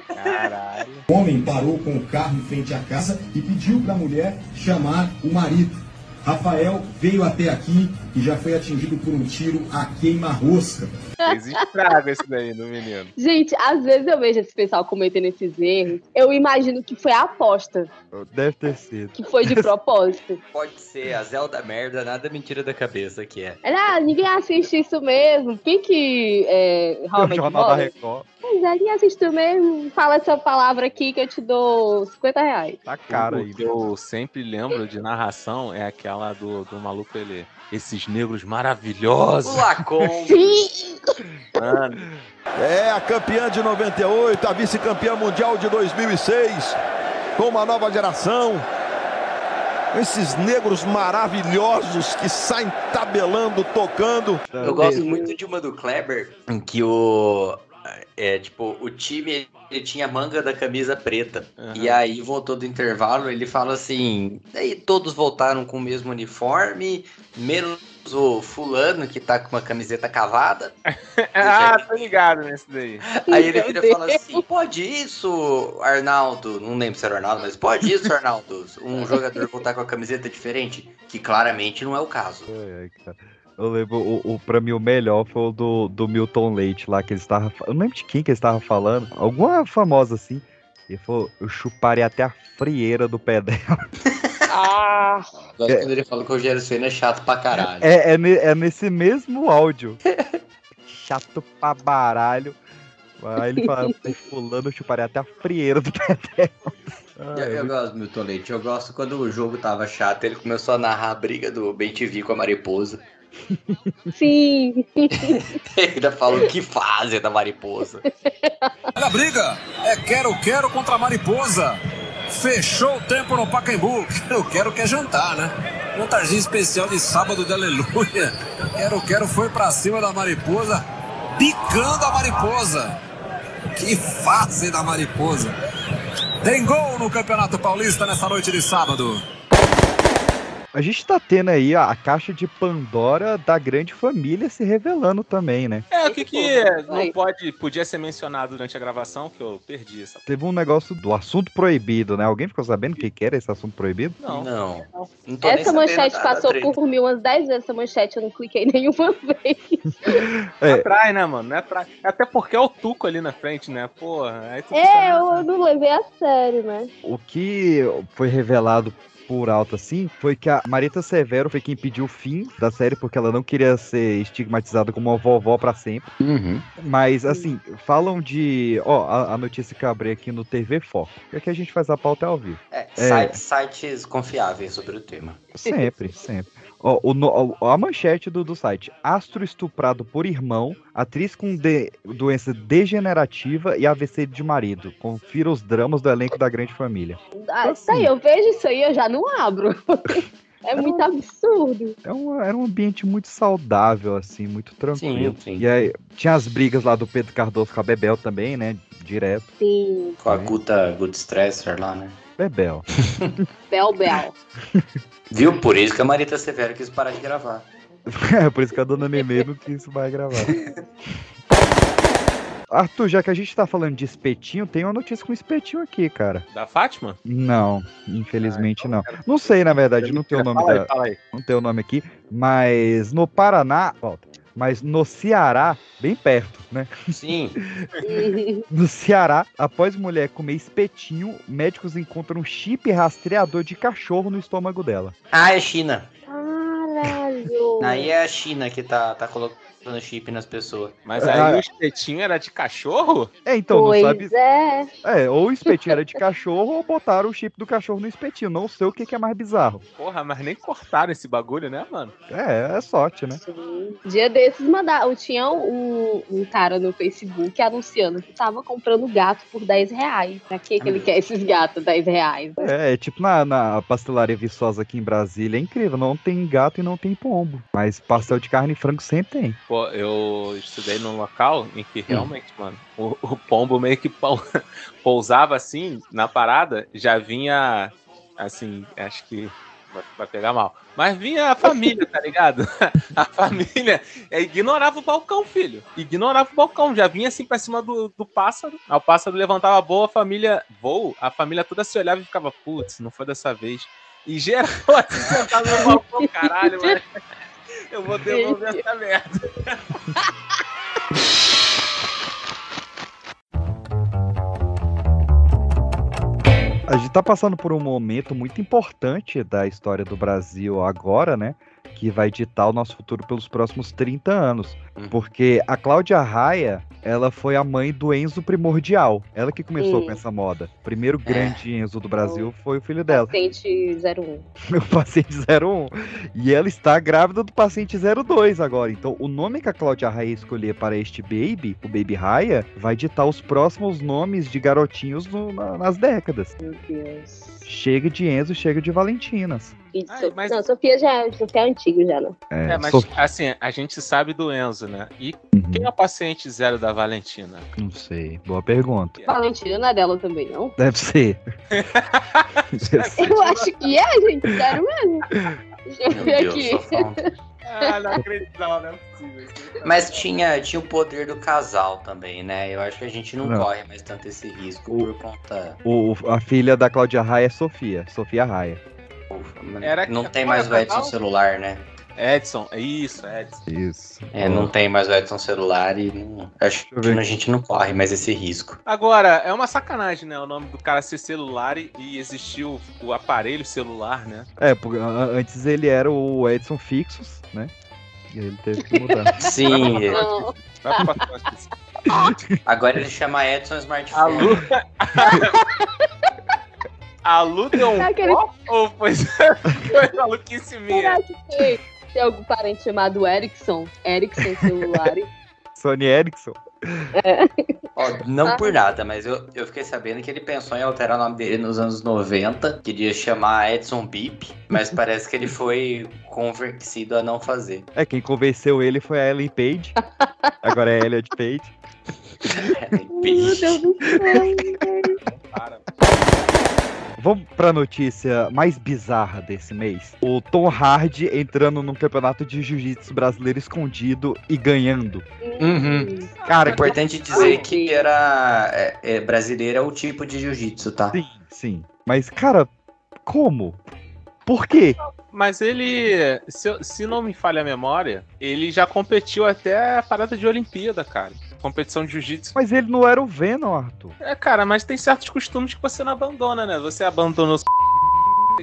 Speaker 6: Caralho.
Speaker 30: O homem parou com o carro em frente à casa e pediu para a mulher chamar o marido. Rafael veio até aqui e já foi atingido por um tiro a queima-rosca.
Speaker 6: Fez estrago esse daí no menino.
Speaker 3: Gente, às vezes eu vejo esse pessoal cometendo esses erros. Eu imagino que foi a aposta,
Speaker 1: Deve ter sido.
Speaker 3: que foi de propósito.
Speaker 2: Pode ser a Zelda merda, nada mentira da cabeça que é.
Speaker 3: Ah, ninguém assiste isso mesmo. Quem que é,
Speaker 1: O jornal da? Record.
Speaker 3: Pois é, ninguém assiste isso mesmo. Fala essa palavra aqui que eu te dou 50 reais.
Speaker 1: Tá cara
Speaker 6: O
Speaker 1: aí.
Speaker 6: que eu sempre lembro de narração é aquela do, do maluco ele. Esses negros maravilhosos.
Speaker 2: O Lacon.
Speaker 3: Sim!
Speaker 6: Mano,
Speaker 26: É a campeã de 98, a vice-campeã mundial de 2006, com uma nova geração. Esses negros maravilhosos que saem tabelando, tocando.
Speaker 2: Eu gosto muito de uma do Kleber, em que o. é tipo, o time ele tinha manga da camisa preta. E aí voltou do intervalo, ele fala assim: aí todos voltaram com o mesmo uniforme, menos o fulano que tá com uma camiseta cavada.
Speaker 6: ah, tô ligado nesse daí.
Speaker 2: Aí ele vira e fala assim: pode isso, Arnaldo? Não lembro se era o Arnaldo, mas pode isso, Arnaldo? Um jogador voltar com a camiseta diferente? Que claramente não é o caso.
Speaker 1: Ai, ai, cara. Eu lembro, o, o, pra mim o melhor foi o do, do Milton Leite lá, que ele estava. Eu não lembro de quem que ele estava falando. Alguma famosa assim. Ele falou, eu chuparei até a frieira do pé dela.
Speaker 2: Ah! Gosto quando ele fala que o Rogério Senna é chato pra caralho.
Speaker 1: É, é, é nesse mesmo áudio. Chato pra baralho. Aí ele fala, fulano, eu chuparei até a frieira do pé dela.
Speaker 2: Eu, eu gosto do Milton Leite. Eu gosto quando o jogo tava chato, ele começou a narrar a briga do Ben TV com a mariposa.
Speaker 3: Sim.
Speaker 2: Ele ainda falou que fase da mariposa.
Speaker 31: Olha a briga! É quero, quero contra a mariposa! Fechou o tempo no Pacaembu. Quero, quero quer jantar, né? Jantarzinho especial de sábado de aleluia. Quero, quero foi pra cima da mariposa, picando a mariposa. Que fase da mariposa! Tem gol no Campeonato Paulista nessa noite de sábado.
Speaker 1: A gente tá tendo aí a, a caixa de Pandora da grande família se revelando também, né?
Speaker 6: É, o que que não pode, podia ser mencionado durante a gravação, que eu perdi essa.
Speaker 1: Teve um negócio do assunto proibido, né? Alguém ficou sabendo o que, que era esse assunto proibido?
Speaker 6: Não.
Speaker 2: Não.
Speaker 3: Essa manchete passou por mim umas 10 vezes, essa manchete eu não cliquei nenhuma vez.
Speaker 1: É.
Speaker 6: Atrai, né, mano? Não é pra... Até porque é o Tuco ali na frente, né? Porra, aí tu
Speaker 3: É, eu não levei a sério, né?
Speaker 1: O que foi revelado por alto assim foi que a Marita Severo foi quem pediu o fim da série porque ela não queria ser estigmatizada como uma vovó pra sempre. Mas assim, falam de. Ó, a, a notícia que eu abri aqui no TV Foco. Que aqui a gente faz a pauta ao vivo.
Speaker 2: É,
Speaker 1: É.
Speaker 2: Sites, sites confiáveis sobre o tema.
Speaker 1: Sempre, sempre. Ó, o ó, a manchete do, do site: Astro estuprado por irmão, atriz com de- doença degenerativa e AVC de marido. Confira os dramas do elenco da grande família.
Speaker 3: Ah, isso aí, eu vejo isso aí, eu já não abro. É muito absurdo.
Speaker 1: É um, era um ambiente muito saudável, assim, muito tranquilo.
Speaker 2: Sim, sim.
Speaker 1: E aí tinha as brigas lá do Pedro Cardoso com a Bebel também, né? Direto.
Speaker 3: Sim.
Speaker 2: Com a Guta Good Stresser lá, né?
Speaker 1: Bebel.
Speaker 3: Bel Bel.
Speaker 2: Viu? Por isso que a Marita Severo quis parar de gravar.
Speaker 1: é por isso que a dona Nenê não quis mais gravar. Arthur, já que a gente tá falando de espetinho, tem uma notícia com espetinho aqui, cara.
Speaker 6: Da Fátima?
Speaker 1: Não, infelizmente não. Não sei, na verdade, não tem o nome
Speaker 6: aí,
Speaker 1: da.
Speaker 6: fala aí.
Speaker 1: Não tem o nome aqui, mas no Paraná, volta. Mas no Ceará, bem perto, né?
Speaker 2: Sim.
Speaker 1: No Ceará, após mulher comer espetinho, médicos encontram um chip rastreador de cachorro no estômago dela.
Speaker 2: Ah, é China.
Speaker 3: Caralho.
Speaker 2: Aí é a China que tá, tá colocando chip nas pessoas.
Speaker 6: Mas aí o espetinho era de cachorro?
Speaker 1: É, então,
Speaker 3: pois
Speaker 1: não sabe.
Speaker 3: é.
Speaker 1: É, ou o espetinho era de cachorro ou botaram o chip do cachorro no espetinho. Não sei o que, que é mais bizarro.
Speaker 6: Porra, mas nem cortaram esse bagulho, né, mano?
Speaker 1: É, é sorte, né?
Speaker 3: Dia desses mandaram. Tinha um, um cara no Facebook anunciando que tava comprando gato por 10 reais. Pra que, que ele quer esses gatos 10 reais?
Speaker 1: É, é tipo na, na pastelaria Viçosa aqui em Brasília, é incrível. Não tem gato e não tem pombo. Mas pastel de carne e frango sempre tem.
Speaker 6: Pô, eu estudei num local em que realmente, mano, o, o pombo meio que pou- pousava assim na parada, já vinha assim, acho que vai, pegar mal. Mas vinha a família, tá ligado? A família é, ignorava o balcão, filho. Ignorava o balcão. Já vinha assim pra cima do, do pássaro. Aí o pássaro levantava boa, a família voo, a família toda se olhava e ficava, putz, não foi dessa vez. E geral assim, sentado no balcão, caralho, mano. Eu vou devolver essa merda.
Speaker 1: A gente tá passando por um momento muito importante da história do Brasil agora, né? Que vai ditar o nosso futuro pelos próximos 30 anos. Porque a Cláudia Raia, ela foi a mãe do Enzo Primordial. Ela que começou
Speaker 3: Sim.
Speaker 1: com essa moda. O primeiro grande Enzo do Brasil foi o filho dela.
Speaker 3: Paciente 01.
Speaker 1: o paciente 01. E ela está grávida do paciente 02 agora. Então, o nome que a Cláudia Raia escolher para este baby, o Baby Raia, vai ditar os próximos nomes de garotinhos no- na- nas décadas.
Speaker 3: Meu Deus.
Speaker 1: Chega de Enzo, chega de Valentinas.
Speaker 3: E So- Não, Sofia já Sofia é antigo já, né?
Speaker 1: É,
Speaker 6: É, mas
Speaker 1: Sof-
Speaker 6: assim, a gente sabe do Enzo, né? E quem é o paciente zero da Valentina?
Speaker 1: Não sei. Boa pergunta.
Speaker 3: Valentina não é dela também, não?
Speaker 1: Deve ser.
Speaker 3: Eu acho que é, gente. Sério mesmo. Deixa eu ver
Speaker 2: Deus,
Speaker 3: aqui.
Speaker 6: Ah, não acredito, não, não é possível.
Speaker 2: Mas tinha, tinha o poder do casal também, né? Eu acho que a gente não,
Speaker 1: Não.
Speaker 2: corre mais tanto esse risco por conta.
Speaker 1: O, o- a filha da Cláudia Raia é Sofia. Sofia Raia.
Speaker 6: Era
Speaker 2: não
Speaker 6: que-
Speaker 2: tem mais o
Speaker 6: o
Speaker 2: Edson celular, né?
Speaker 6: Edson, é isso, Edson.
Speaker 1: Isso.
Speaker 2: É, não tem mais o Edson celular e não- acho que a gente não corre mais esse risco.
Speaker 6: Agora, é uma sacanagem, né? O nome do cara ser celular e, e existir o, o aparelho celular, né?
Speaker 1: É, porque a- a- antes ele era o Edson Fixos, né? E aí ele teve que mudar.
Speaker 2: Sim. é.
Speaker 6: Vai.
Speaker 2: Agora ele chama Edson
Speaker 6: A
Speaker 2: Smartphone.
Speaker 6: Lu... A Lu deu um
Speaker 3: É aquele-
Speaker 6: pó ou foi, foi maluquice minha?
Speaker 3: Será que tem, tem algum parente chamado Erickson? Erickson celular?
Speaker 1: Sony Ericsson.
Speaker 2: Ó, não por nada, mas eu, eu fiquei sabendo que ele pensou em alterar o nome dele nos anos 90. Queria chamar Edson Bip, mas parece que ele foi convencido a não fazer.
Speaker 1: É, quem convenceu ele foi a Ellen Page. Agora é Elliot Page.
Speaker 3: Meu Deus do céu.
Speaker 6: Para.
Speaker 1: Vamos pra notícia mais bizarra desse mês. O Tom Hardy entrando num campeonato de jiu-jitsu brasileiro escondido e ganhando.
Speaker 2: Uhum.
Speaker 1: Cara,
Speaker 2: É importante dizer que era é, é, brasileiro é o tipo de jiu-jitsu, tá?
Speaker 1: Sim, sim. Mas, cara, como? Por quê?
Speaker 6: Mas ele, se, se não me falha a memória, ele já competiu até a parada de Olimpíada, cara. Competição de jiu-jitsu.
Speaker 1: Mas ele não era o Venom, Arthur.
Speaker 6: É, cara, mas tem certos costumes que você não abandona, né? Você abandona os.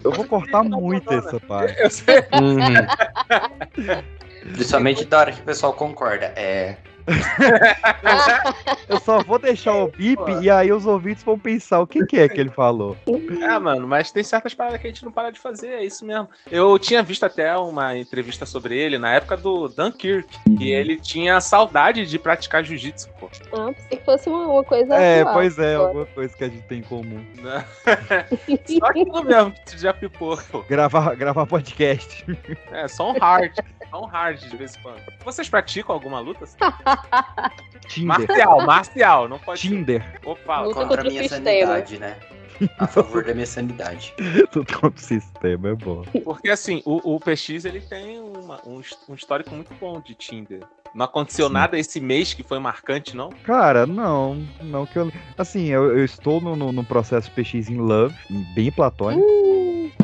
Speaker 1: Eu vou cortar muito essa parte.
Speaker 6: Eu sei.
Speaker 2: Principalmente da hora que o pessoal concorda. É.
Speaker 1: Eu só vou deixar o bip e aí os ouvintes vão pensar o que, que é que ele falou.
Speaker 6: É, mano, mas tem certas paradas que a gente não para de fazer, é isso mesmo. Eu tinha visto até uma entrevista sobre ele na época do Dunkirk, que ele tinha saudade de praticar jiu-jitsu, pô.
Speaker 3: Ah, pensei que fosse uma, uma coisa
Speaker 1: É,
Speaker 3: atual.
Speaker 1: pois é, alguma coisa que a gente tem em comum.
Speaker 6: Só aquilo mesmo que tu já pipou, pô.
Speaker 1: Gravar, gravar podcast.
Speaker 6: É, só um hard. Só um hard de vez em quando. Vocês praticam alguma luta?
Speaker 1: Tinder.
Speaker 6: Marcial, marcial, não pode.
Speaker 1: Tinder.
Speaker 6: Opa,
Speaker 3: Luta
Speaker 2: Contra a
Speaker 3: contra o
Speaker 2: minha
Speaker 3: sistema.
Speaker 2: sanidade, né? A favor da minha sanidade.
Speaker 1: Tudo contra o sistema, é bom.
Speaker 6: Porque assim, o, o PX ele tem uma- um, um histórico muito bom de Tinder. Não aconteceu
Speaker 1: Sim.
Speaker 6: nada esse mês que foi marcante, não?
Speaker 1: Cara, não. Não que eu. Assim, eu, eu estou no, no, no processo PX in Love, bem platônico.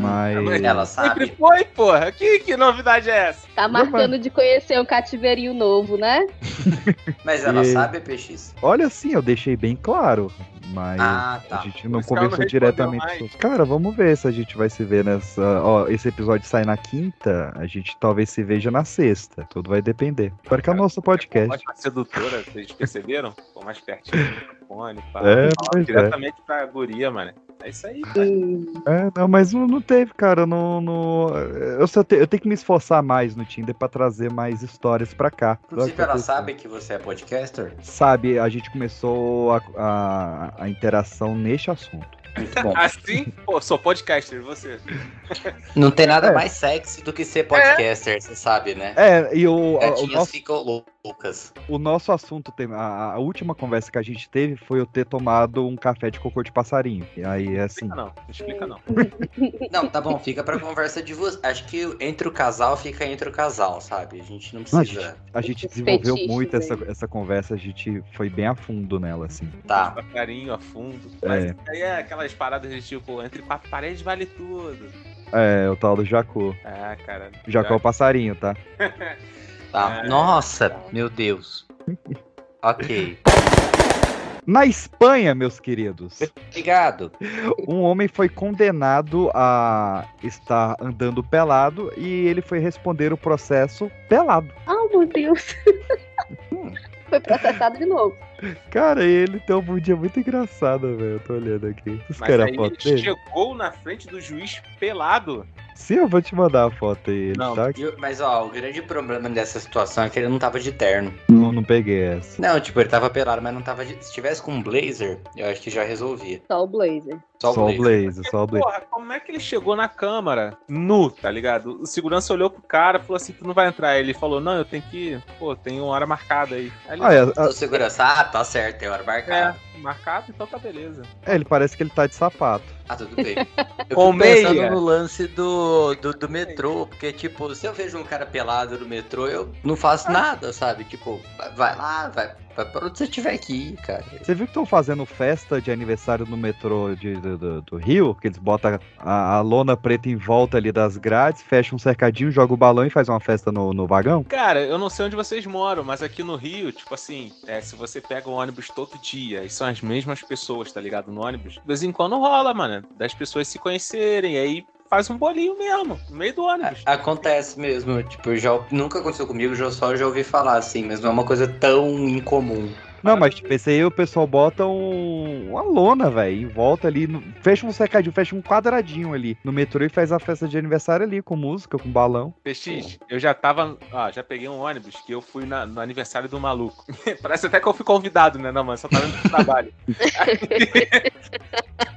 Speaker 1: Mas.
Speaker 2: Ela
Speaker 6: Sempre
Speaker 2: sabe.
Speaker 6: foi, porra. Que, que novidade é essa?
Speaker 3: Tá marcando de conhecer um cativeirinho novo, né?
Speaker 2: Mas ela
Speaker 1: E-
Speaker 2: sabe, PX.
Speaker 1: Olha, assim, eu deixei bem claro. Mas
Speaker 2: Ah, tá.
Speaker 1: a gente não conversou diretamente.
Speaker 6: mais.
Speaker 1: Cara, vamos ver se a gente vai se ver nessa. Ó, esse episódio sai na quinta, a gente talvez se veja na sexta. Tudo vai depender. Espero que é o nosso podcast.
Speaker 6: Ótima sedutora, vocês perceberam? Ficou mais pertinho microfone, pá.
Speaker 1: É, é.
Speaker 6: diretamente pra guria, mano. É isso aí, cara.
Speaker 1: É, não, mas não, não teve, cara. Não, não- eu, só te- eu tenho que me esforçar mais no Tinder pra trazer mais histórias pra cá.
Speaker 2: Inclusive, ela sabe que você é podcaster?
Speaker 1: Sabe, a gente começou a, a, a interação neste assunto.
Speaker 2: Muito bom.
Speaker 6: Assim, pô, sou podcaster, e você?
Speaker 2: Não tem nada
Speaker 1: É.
Speaker 2: mais sexy do que ser podcaster, você sabe, né?
Speaker 1: É, e o,
Speaker 2: Gatinhas
Speaker 1: nosso,
Speaker 2: ficam loucas.
Speaker 1: o nosso assunto, tem- a, a última conversa que a gente teve foi eu ter tomado um café de cocô de passarinho. E aí, assim,
Speaker 6: Explica não, não explica não.
Speaker 2: Não, tá bom, fica pra conversa de vocês. Acho que entre o casal fica entre o casal, sabe? A gente não
Speaker 1: a
Speaker 2: precisa.
Speaker 1: gente, a gente
Speaker 3: Esses
Speaker 1: desenvolveu
Speaker 3: fetiches
Speaker 1: muito essa,
Speaker 3: aí.
Speaker 1: essa conversa, a gente foi bem a fundo nela, assim.
Speaker 2: Tá.
Speaker 6: Devagarinho, a fundo.
Speaker 1: É.
Speaker 6: Mas isso aí é aquelas paradas de tipo, entre quatro paredes vale tudo.
Speaker 1: É, o tal do Jacô.
Speaker 6: Ah, cara.
Speaker 1: Jacô é o passarinho, tá?
Speaker 2: Tá.
Speaker 6: É.
Speaker 2: Nossa, meu Deus. Ok.
Speaker 1: Na Espanha, meus queridos,
Speaker 2: Obrigado.
Speaker 1: um homem foi condenado a estar andando pelado e ele foi responder o processo pelado.
Speaker 3: Ah, meu Deus. Foi processado de novo.
Speaker 1: Cara, ele tem um dia muito engraçado, velho. Eu tô olhando aqui. Vocês
Speaker 6: Mas
Speaker 1: querem
Speaker 6: aí
Speaker 1: a foto
Speaker 6: ele
Speaker 1: dele?
Speaker 6: chegou na frente do juiz pelado.
Speaker 1: Sim, eu vou te mandar a foto aí. Ele
Speaker 2: Não,
Speaker 1: tá aqui.
Speaker 2: eu- mas ó, o grande problema dessa situação é que ele não tava de terno.
Speaker 1: Não, não peguei essa.
Speaker 2: Não, tipo, ele tava pelado, mas não tava de. Se tivesse com um blazer, eu acho que já resolvia.
Speaker 3: Só o blazer.
Speaker 1: Só o Blaze, só o Blaze.
Speaker 6: Porra, como é que ele chegou na câmara nu, tá ligado? O segurança olhou pro cara e falou assim: tu não vai entrar. Ele falou: não, eu tenho que. Pô, tem uma hora marcada aí. aí ele,
Speaker 1: Ah, é,
Speaker 2: O segurança, ah, tá certo, tem hora marcada.
Speaker 6: é, marcado, então tá beleza.
Speaker 1: É, ele parece que ele tá de sapato.
Speaker 2: Ah, tudo bem. Eu
Speaker 6: Com
Speaker 2: fico pensando
Speaker 6: meia.
Speaker 2: no lance do, do, do metrô, porque, tipo, se eu vejo um cara pelado no metrô, eu não faço nada, sabe? Tipo, vai lá, vai, vai pra onde você tiver que ir, cara.
Speaker 1: Você viu que estão fazendo festa de aniversário no metrô de, do, do- do Rio? Que eles botam a, a lona preta em volta ali das grades, fecham um cercadinho, joga o balão e faz uma festa no, no vagão?
Speaker 6: Cara, eu não sei onde vocês moram, mas aqui no Rio, tipo assim, é, se você pega o ônibus todo dia e são as mesmas pessoas, tá ligado? No ônibus, de vez em quando rola, mano, das pessoas se conhecerem, aí faz um bolinho mesmo, no meio do ônibus.
Speaker 2: Acontece mesmo, tipo, já, nunca aconteceu comigo, já só já ouvi falar assim, mas não é uma coisa tão incomum.
Speaker 1: Não, mas tipo, esse aí o pessoal bota um, uma lona, velho, em volta ali, no- fecha um cercadinho, fecha um quadradinho ali no metrô e faz a festa de aniversário ali, com música, com balão.
Speaker 6: PX, eu já tava. Ó, já peguei um ônibus que eu fui na- no aniversário do maluco. Parece até que eu fui convidado, né? Não, mano, só tava indo pro trabalho.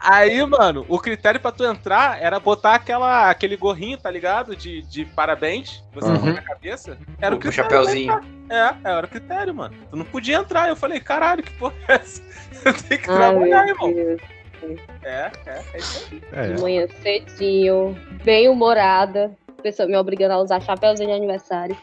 Speaker 6: Aí, mano, o critério pra tu entrar era botar aquela, aquele gorrinho, tá ligado? De, de parabéns, você
Speaker 2: Uhum.
Speaker 6: na cabeça. Era o,
Speaker 2: O
Speaker 6: critério. pra entrar. É, era o critério, mano. Tu não podia entrar. Eu falei, caralho, que porra é essa? Eu tenho que
Speaker 3: Ai,
Speaker 6: trabalhar, irmão.
Speaker 3: Deus.
Speaker 6: É, é, é isso aí.
Speaker 1: É.
Speaker 3: De manhã cedinho, bem humorada. Pessoa me obrigando a usar chapéuzinho de aniversário.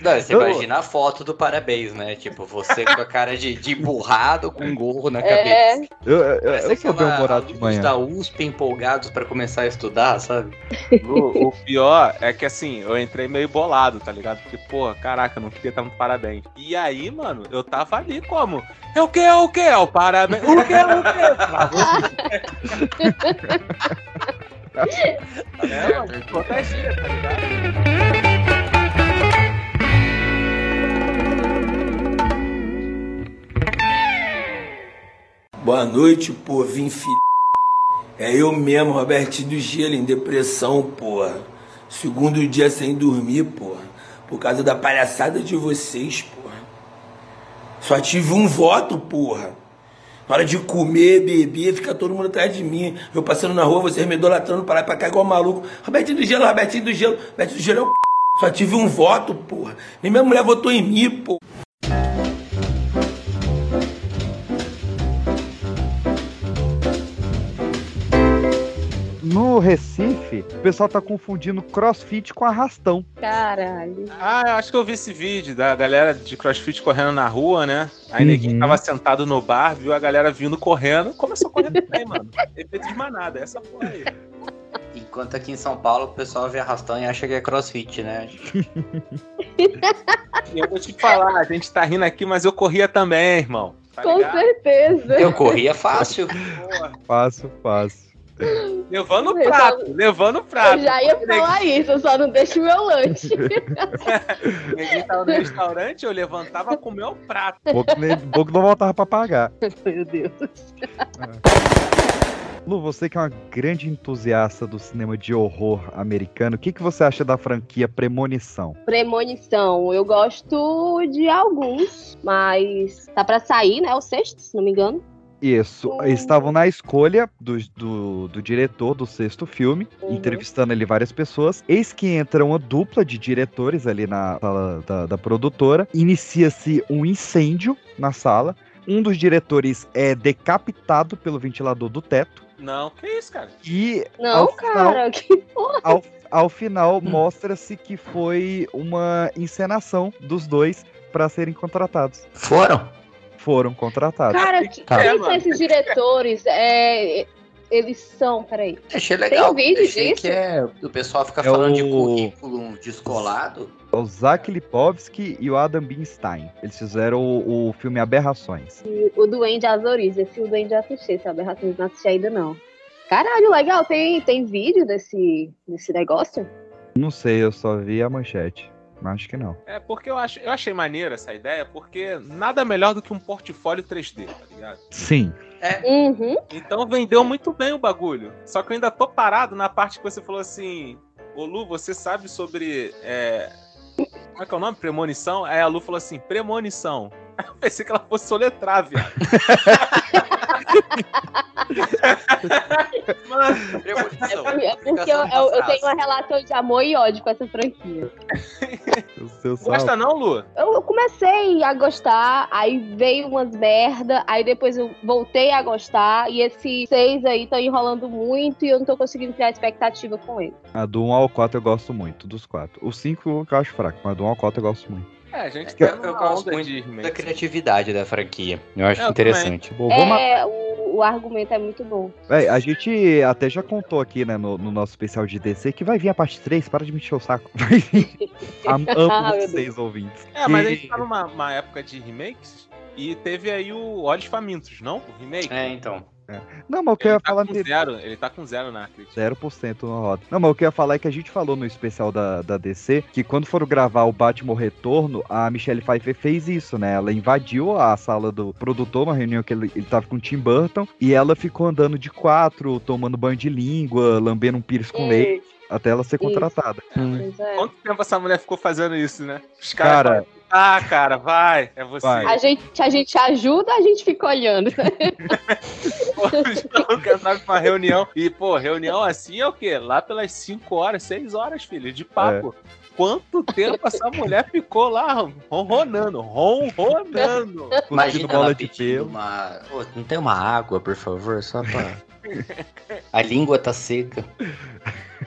Speaker 2: Não, você
Speaker 1: Eu-
Speaker 2: imagina a foto do parabéns, né? Tipo, você com a cara de, de emburrado, com um gorro na
Speaker 3: É.
Speaker 2: cabeça.
Speaker 1: Eu, eu, eu
Speaker 2: Parece
Speaker 1: sou bem
Speaker 2: aquela
Speaker 1: humorado de manhã.
Speaker 2: da USP empolgados pra começar a estudar, sabe?
Speaker 6: O, o pior é que assim, eu entrei meio bolado, tá ligado? Porque, pô, caraca, eu não queria estar no parabéns. E aí, mano, eu tava ali como? É o que? É o que? É o parabéns? O que? É o que? É?
Speaker 32: Boa noite, povinho filho. É eu mesmo, Robertinho do Gelo, em depressão, porra. Segundo dia sem dormir, porra. Por causa da palhaçada de vocês, porra. Só tive um voto, porra. Hora de comer, beber, fica todo mundo atrás de mim. Eu passando na rua, vocês me idolatrando para lá e pra cá igual maluco. Robertinho do Gelo, Robertinho do Gelo. Robertinho do Gelo é o p... Só tive um voto, porra. Nem minha mulher votou em mim, porra.
Speaker 1: No Recife, o pessoal tá confundindo crossfit com arrastão.
Speaker 3: Caralho.
Speaker 6: Ah, eu acho que eu vi esse vídeo da galera de crossfit correndo na rua, né? Aí
Speaker 1: Uhum.
Speaker 6: ninguém tava sentado no bar, viu a galera vindo correndo, começou correndo também, mano. Efeito de manada, essa porra aí.
Speaker 2: Enquanto aqui em São Paulo o pessoal vê arrastão e acha que é crossfit, né?
Speaker 6: E eu vou te falar, a gente tá rindo aqui, mas eu corria também, irmão. Tá
Speaker 3: Com
Speaker 6: ligado?
Speaker 3: certeza.
Speaker 2: Eu corria fácil.
Speaker 6: Porra,
Speaker 1: Fácil, fácil.
Speaker 6: Levando o prato, levando o prato.
Speaker 3: Eu já ia falar isso, eu só não deixo meu lanche.
Speaker 6: Ninguém tava no restaurante, eu levantava com o meu prato.
Speaker 1: Pouco, nem, pouco não voltava pra pagar.
Speaker 3: Meu Deus.
Speaker 1: Lu, você que é uma grande entusiasta do cinema de horror americano, o que, que você acha da franquia Premonição?
Speaker 3: Premonição, eu gosto de alguns, mas tá pra sair, né? O sexto, se não me engano.
Speaker 1: Isso, eles estavam na escolha do, do, do diretor do sexto filme,
Speaker 3: Uhum.
Speaker 1: entrevistando ali várias pessoas. Eis que entra uma dupla de diretores ali na sala da, da produtora. Inicia-se um incêndio na sala. Um dos diretores é decapitado pelo ventilador do teto.
Speaker 6: Não, que isso, cara?
Speaker 1: E
Speaker 3: Não,
Speaker 1: ao final-
Speaker 3: cara, que porra.
Speaker 1: ao, ao final mostra-se que foi uma encenação dos dois para serem contratados.
Speaker 2: Foram?
Speaker 1: Foram contratados.
Speaker 3: Cara, que,
Speaker 2: Tá.
Speaker 3: quem são esses diretores? É, eles são, peraí.
Speaker 2: Achei legal.
Speaker 3: Tem vídeo
Speaker 2: Achei
Speaker 3: disso?
Speaker 2: que é, o pessoal fica
Speaker 1: É
Speaker 2: falando de
Speaker 1: o-
Speaker 2: currículo descolado.
Speaker 1: É O Zach Lipovsky e o Adam Binstein. Eles fizeram o, o filme Aberrações.
Speaker 3: E O Duende Azoriz, esse o Duende eu assisti, esse Aberrações não assisti ainda não. Caralho, legal, tem, tem vídeo desse, desse negócio?
Speaker 1: Não sei, eu só vi a manchete. Mas Acho que não.
Speaker 6: É porque eu, acho, eu achei maneira essa ideia, porque nada melhor do que um portfólio 3D, tá ligado?
Speaker 1: Sim.
Speaker 3: Uhum.
Speaker 6: Então vendeu muito bem o bagulho. Só que eu ainda tô parado na parte que você falou assim: Ô Lu, você sabe sobre. é, Como é que é o nome? Premonição? Aí a Lu falou assim: premonição. Aí eu pensei que ela fosse soletrar, viado.
Speaker 3: É porque eu, eu- eu tenho uma relação de amor e ódio com essa franquia.
Speaker 6: Gosta não, Lu?
Speaker 3: Eu, eu comecei a gostar, aí veio umas merda, aí depois eu voltei a gostar, e esses seis aí estão enrolando muito e eu não tô conseguindo criar expectativa com ele.
Speaker 1: A do 1 ao 4 eu gosto muito, dos quatro. O 5 eu acho fraco, mas do 1 ao 4 eu gosto muito.
Speaker 6: É, a gente
Speaker 1: Eu-
Speaker 6: tá
Speaker 2: Eu gosto muito
Speaker 6: de
Speaker 2: da
Speaker 6: remakes.
Speaker 2: criatividade da franquia. Eu acho
Speaker 6: Eu
Speaker 2: interessante.
Speaker 1: Bom, vamos
Speaker 3: É, o, o argumento é muito bom.
Speaker 1: Véi, a gente até já contou aqui, né, no, no nosso especial de DC, que vai vir a parte 3, para de me encher o saco. Vai vir. Am-
Speaker 3: Ah,
Speaker 1: Amo
Speaker 3: meu
Speaker 1: vocês, ouvintes.
Speaker 6: É, mas a
Speaker 1: E-
Speaker 6: gente tá numa uma época de remakes e teve aí o Olhos Famintos, não? O remake.
Speaker 2: É, então.
Speaker 1: Não, mas o que eu ia
Speaker 6: Ele tá
Speaker 1: falar
Speaker 6: com zero, ele tá com zero na crítica.
Speaker 1: 0% no roda. Não, mas o que eu ia falar é que a gente falou no especial da, da DC que quando foram gravar o Batman Retorno, a Michelle Pfeiffer fez isso, né? Ela invadiu a sala do produtor, uma reunião que ele, ele tava com o Tim Burton, e ela ficou andando de quatro, tomando banho de língua, lambendo um pires com
Speaker 3: Hum.
Speaker 1: leite, até ela ser
Speaker 3: Isso.
Speaker 1: contratada.
Speaker 3: Pois é.
Speaker 6: Quanto tempo essa mulher ficou fazendo isso, né? Os caras
Speaker 1: Cara,
Speaker 6: falam, ah, cara, vai, é você.
Speaker 1: Vai.
Speaker 3: A gente, a gente ajuda, a gente fica olhando.
Speaker 6: Quero entrar pra uma reunião. E, pô, reunião assim é o quê? Lá pelas 5 horas, 6 horas, filho, de papo.
Speaker 1: É.
Speaker 6: Quanto tempo essa mulher ficou lá ronronando, ronronando.
Speaker 2: Imagina
Speaker 1: bola
Speaker 2: ela
Speaker 1: de
Speaker 2: pedindo
Speaker 1: pelo.
Speaker 2: uma... Pô, não tem uma água, por favor, só pra... A língua tá seca.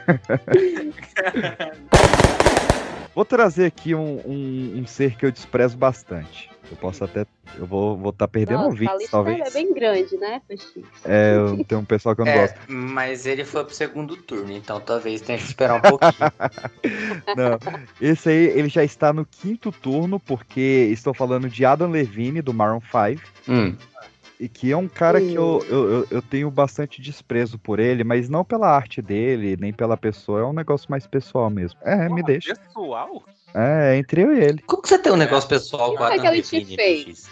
Speaker 1: Vou trazer aqui um, um, um ser que eu desprezo bastante. Eu posso até. Eu vou estar vou tá perdendo
Speaker 3: a
Speaker 1: ouvintes,
Speaker 3: lista
Speaker 1: talvez.
Speaker 3: é bem grande, né, Peixinho?
Speaker 1: É, eu- tem um pessoal que eu não
Speaker 2: É,
Speaker 1: gosto.
Speaker 2: mas ele foi pro segundo turno, então talvez tenha que esperar um pouquinho.
Speaker 1: Não, esse aí ele já está no quinto turno, porque estou falando de Adam Levine, do Maroon 5.
Speaker 2: Hum.
Speaker 1: E que é um cara que eu, eu, eu- eu tenho bastante desprezo por ele, mas não pela arte dele, nem pela pessoa. É um negócio mais pessoal mesmo. É, me deixa.
Speaker 6: Pessoal?
Speaker 1: É, entre eu e ele.
Speaker 2: Como que você tem um negócio pessoal com
Speaker 3: Como
Speaker 2: a
Speaker 3: é que ele te fez?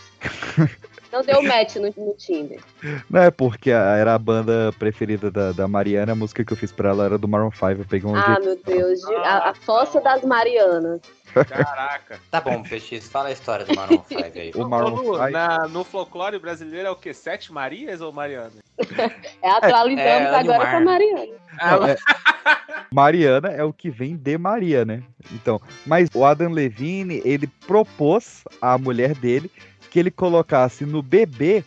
Speaker 3: Não deu match no, no Tinder.
Speaker 1: Não é porque a- era a banda preferida da, da Mariana, a música que eu fiz pra ela era do Maroon 5. Eu peguei um
Speaker 3: Ah,
Speaker 1: jeito-
Speaker 3: meu Deus. de- a, a fossa das Marianas.
Speaker 6: Caraca.
Speaker 2: Tá bom, PX, fala a história do Maroon 5 aí.
Speaker 1: O Maroon
Speaker 6: Lu,
Speaker 1: 5.
Speaker 6: na- no folclore brasileiro é o quê? Sete Marias ou Mariana?
Speaker 3: É, atualizamos
Speaker 2: É,
Speaker 3: agora
Speaker 2: Animar.
Speaker 3: pra Mariana.
Speaker 1: Não, é- Mariana é o que vem de Maria, né? Então, mas o Adam Levine, ele propôs à mulher dele que ele colocasse no bebê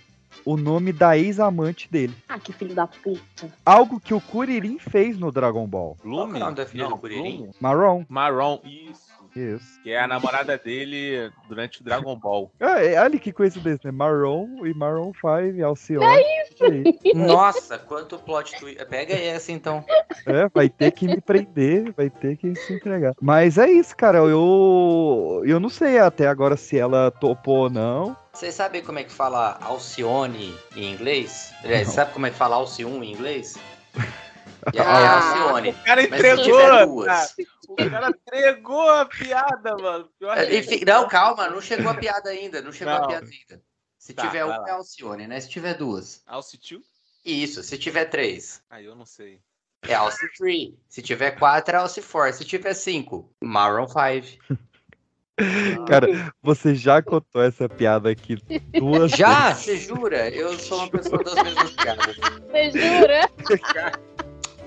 Speaker 1: o nome da ex-amante dele.
Speaker 3: Ah, que filho da puta.
Speaker 1: Algo que o Kuririn fez no Dragon Ball.
Speaker 2: Qual que é o
Speaker 6: Lume?
Speaker 2: nome da filha
Speaker 6: Não,
Speaker 2: do Kuririn?
Speaker 6: Lume.
Speaker 1: Marron.
Speaker 6: Marron, isso.
Speaker 1: Isso.
Speaker 6: Que é a namorada dele durante o Dragon Ball.
Speaker 1: Ah, é, olha que coincidência, né? Marron e Marron 5, Alcione. É isso!
Speaker 2: Nossa, quanto plot twist. Pega essa então.
Speaker 1: É, vai ter que me prender, vai ter que se entregar. Mas é isso, cara. Eu, eu não sei até agora se ela topou ou não.
Speaker 2: Vocês sabem como é que fala Alcione em inglês? Aliás, sabe como é que fala Alcione em inglês? E é
Speaker 3: Ah.
Speaker 2: Alcione.
Speaker 6: O cara
Speaker 2: Mas se
Speaker 6: entregou! cara.
Speaker 2: duas.
Speaker 6: O cara entregou a piada, mano.
Speaker 2: É, enfim, não, calma, não chegou a piada ainda. Não chegou
Speaker 6: Não.
Speaker 2: a piada ainda. Se
Speaker 6: Tá,
Speaker 2: tiver uma
Speaker 6: lá.
Speaker 2: é Alcione, né? Se tiver duas.
Speaker 6: Alcitiu?
Speaker 2: Isso, se tiver três.
Speaker 6: Aí eu não sei.
Speaker 2: É Alci 3. Se tiver quatro, é Alci 4. Se tiver cinco, Maroon 5.
Speaker 1: Cara, você já contou essa piada aqui duas
Speaker 2: Já?
Speaker 1: vezes.
Speaker 2: Você jura? Eu sou uma pessoa das mesmas piadas.
Speaker 3: Você jura?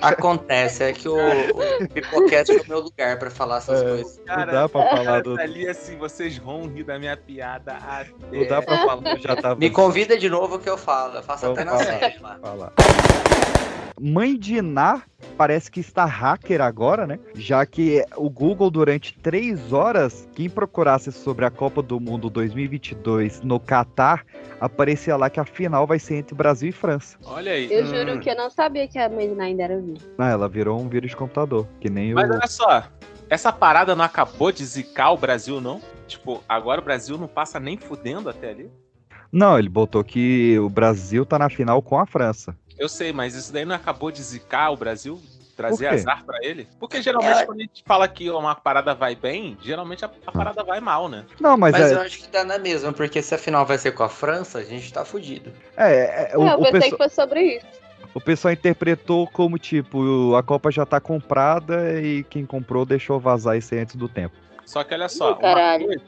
Speaker 2: Acontece, é que o, o Pipocast é o meu lugar pra falar essas
Speaker 1: É.
Speaker 2: coisas.
Speaker 1: Não dá pra falar do.
Speaker 6: Tá ali assim, vocês vão rir da minha piada até.
Speaker 1: Não dá pra falar, eu já tava.
Speaker 2: Me convida de novo que eu falo. Eu faço
Speaker 1: Então
Speaker 2: até na
Speaker 1: fala.
Speaker 2: série lá.
Speaker 1: falar. Mãe de Iná parece que está hacker agora, né? Já que o Google, durante três horas, quem procurasse sobre a Copa do Mundo 2022 no Catar, aparecia lá que a final vai ser entre Brasil e França.
Speaker 6: Olha aí.
Speaker 3: Eu
Speaker 2: Hum.
Speaker 3: juro que eu não sabia que a Medina ainda era viva.
Speaker 1: Ah, ela virou um vírus de computador, que nem
Speaker 6: Mas
Speaker 1: o.
Speaker 6: olha só, essa parada não acabou de zicar o Brasil, não? Tipo, agora o Brasil não passa nem fudendo até ali?
Speaker 1: Não, ele botou que o Brasil tá na final com a França.
Speaker 6: Eu sei, mas isso daí não acabou de zicar o Brasil? Trazer azar pra ele? Porque geralmente
Speaker 2: É.
Speaker 6: quando a gente fala que uma parada vai bem, geralmente a, a parada vai mal, né?
Speaker 1: Não, mas,
Speaker 2: Mas
Speaker 1: é,
Speaker 2: eu acho que dá na mesma, porque se a final vai ser com a França, a gente tá fudido.
Speaker 1: é, é, o,
Speaker 3: É, eu
Speaker 1: o
Speaker 3: pensei
Speaker 1: pessoal-
Speaker 3: que fosse sobre isso.
Speaker 1: o pessoal interpretou como tipo, a Copa já tá comprada e quem comprou deixou vazar isso aí antes do tempo.
Speaker 6: Só que olha só,
Speaker 3: Ih,
Speaker 6: uma coisa,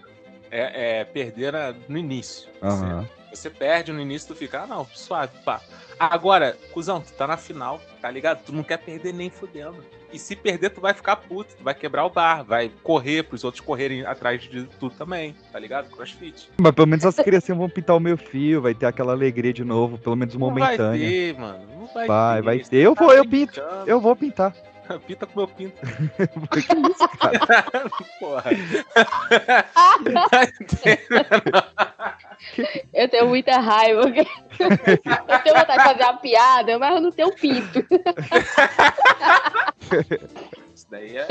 Speaker 6: é, é perder na- no início.
Speaker 1: Aham.
Speaker 6: Você perde no início, tu fica, ah, não, suave, pá. Agora, cuzão, tu tá na final, tá ligado? Tu não quer perder nem fudendo. E se perder, tu vai ficar puto, tu vai quebrar o bar, vai correr pros outros correrem atrás de tu também, tá ligado? Crossfit.
Speaker 1: Mas pelo menos as crianças vão pintar o meu fio, vai ter aquela alegria de novo, pelo menos
Speaker 6: Não vai
Speaker 1: momentânea.
Speaker 6: ter, mano. Não vai,
Speaker 1: Vai,
Speaker 6: ter.
Speaker 1: vai
Speaker 6: Você
Speaker 1: ter. Eu
Speaker 6: tá
Speaker 1: vou, eu pinto. Eu vou pintar.
Speaker 6: Pita com meu pinto. Por que isso, cara? Porra.
Speaker 3: eu tenho muita raiva. Eu tenho vontade de fazer uma piada, mas eu não tenho pinto.
Speaker 6: Isso daí é.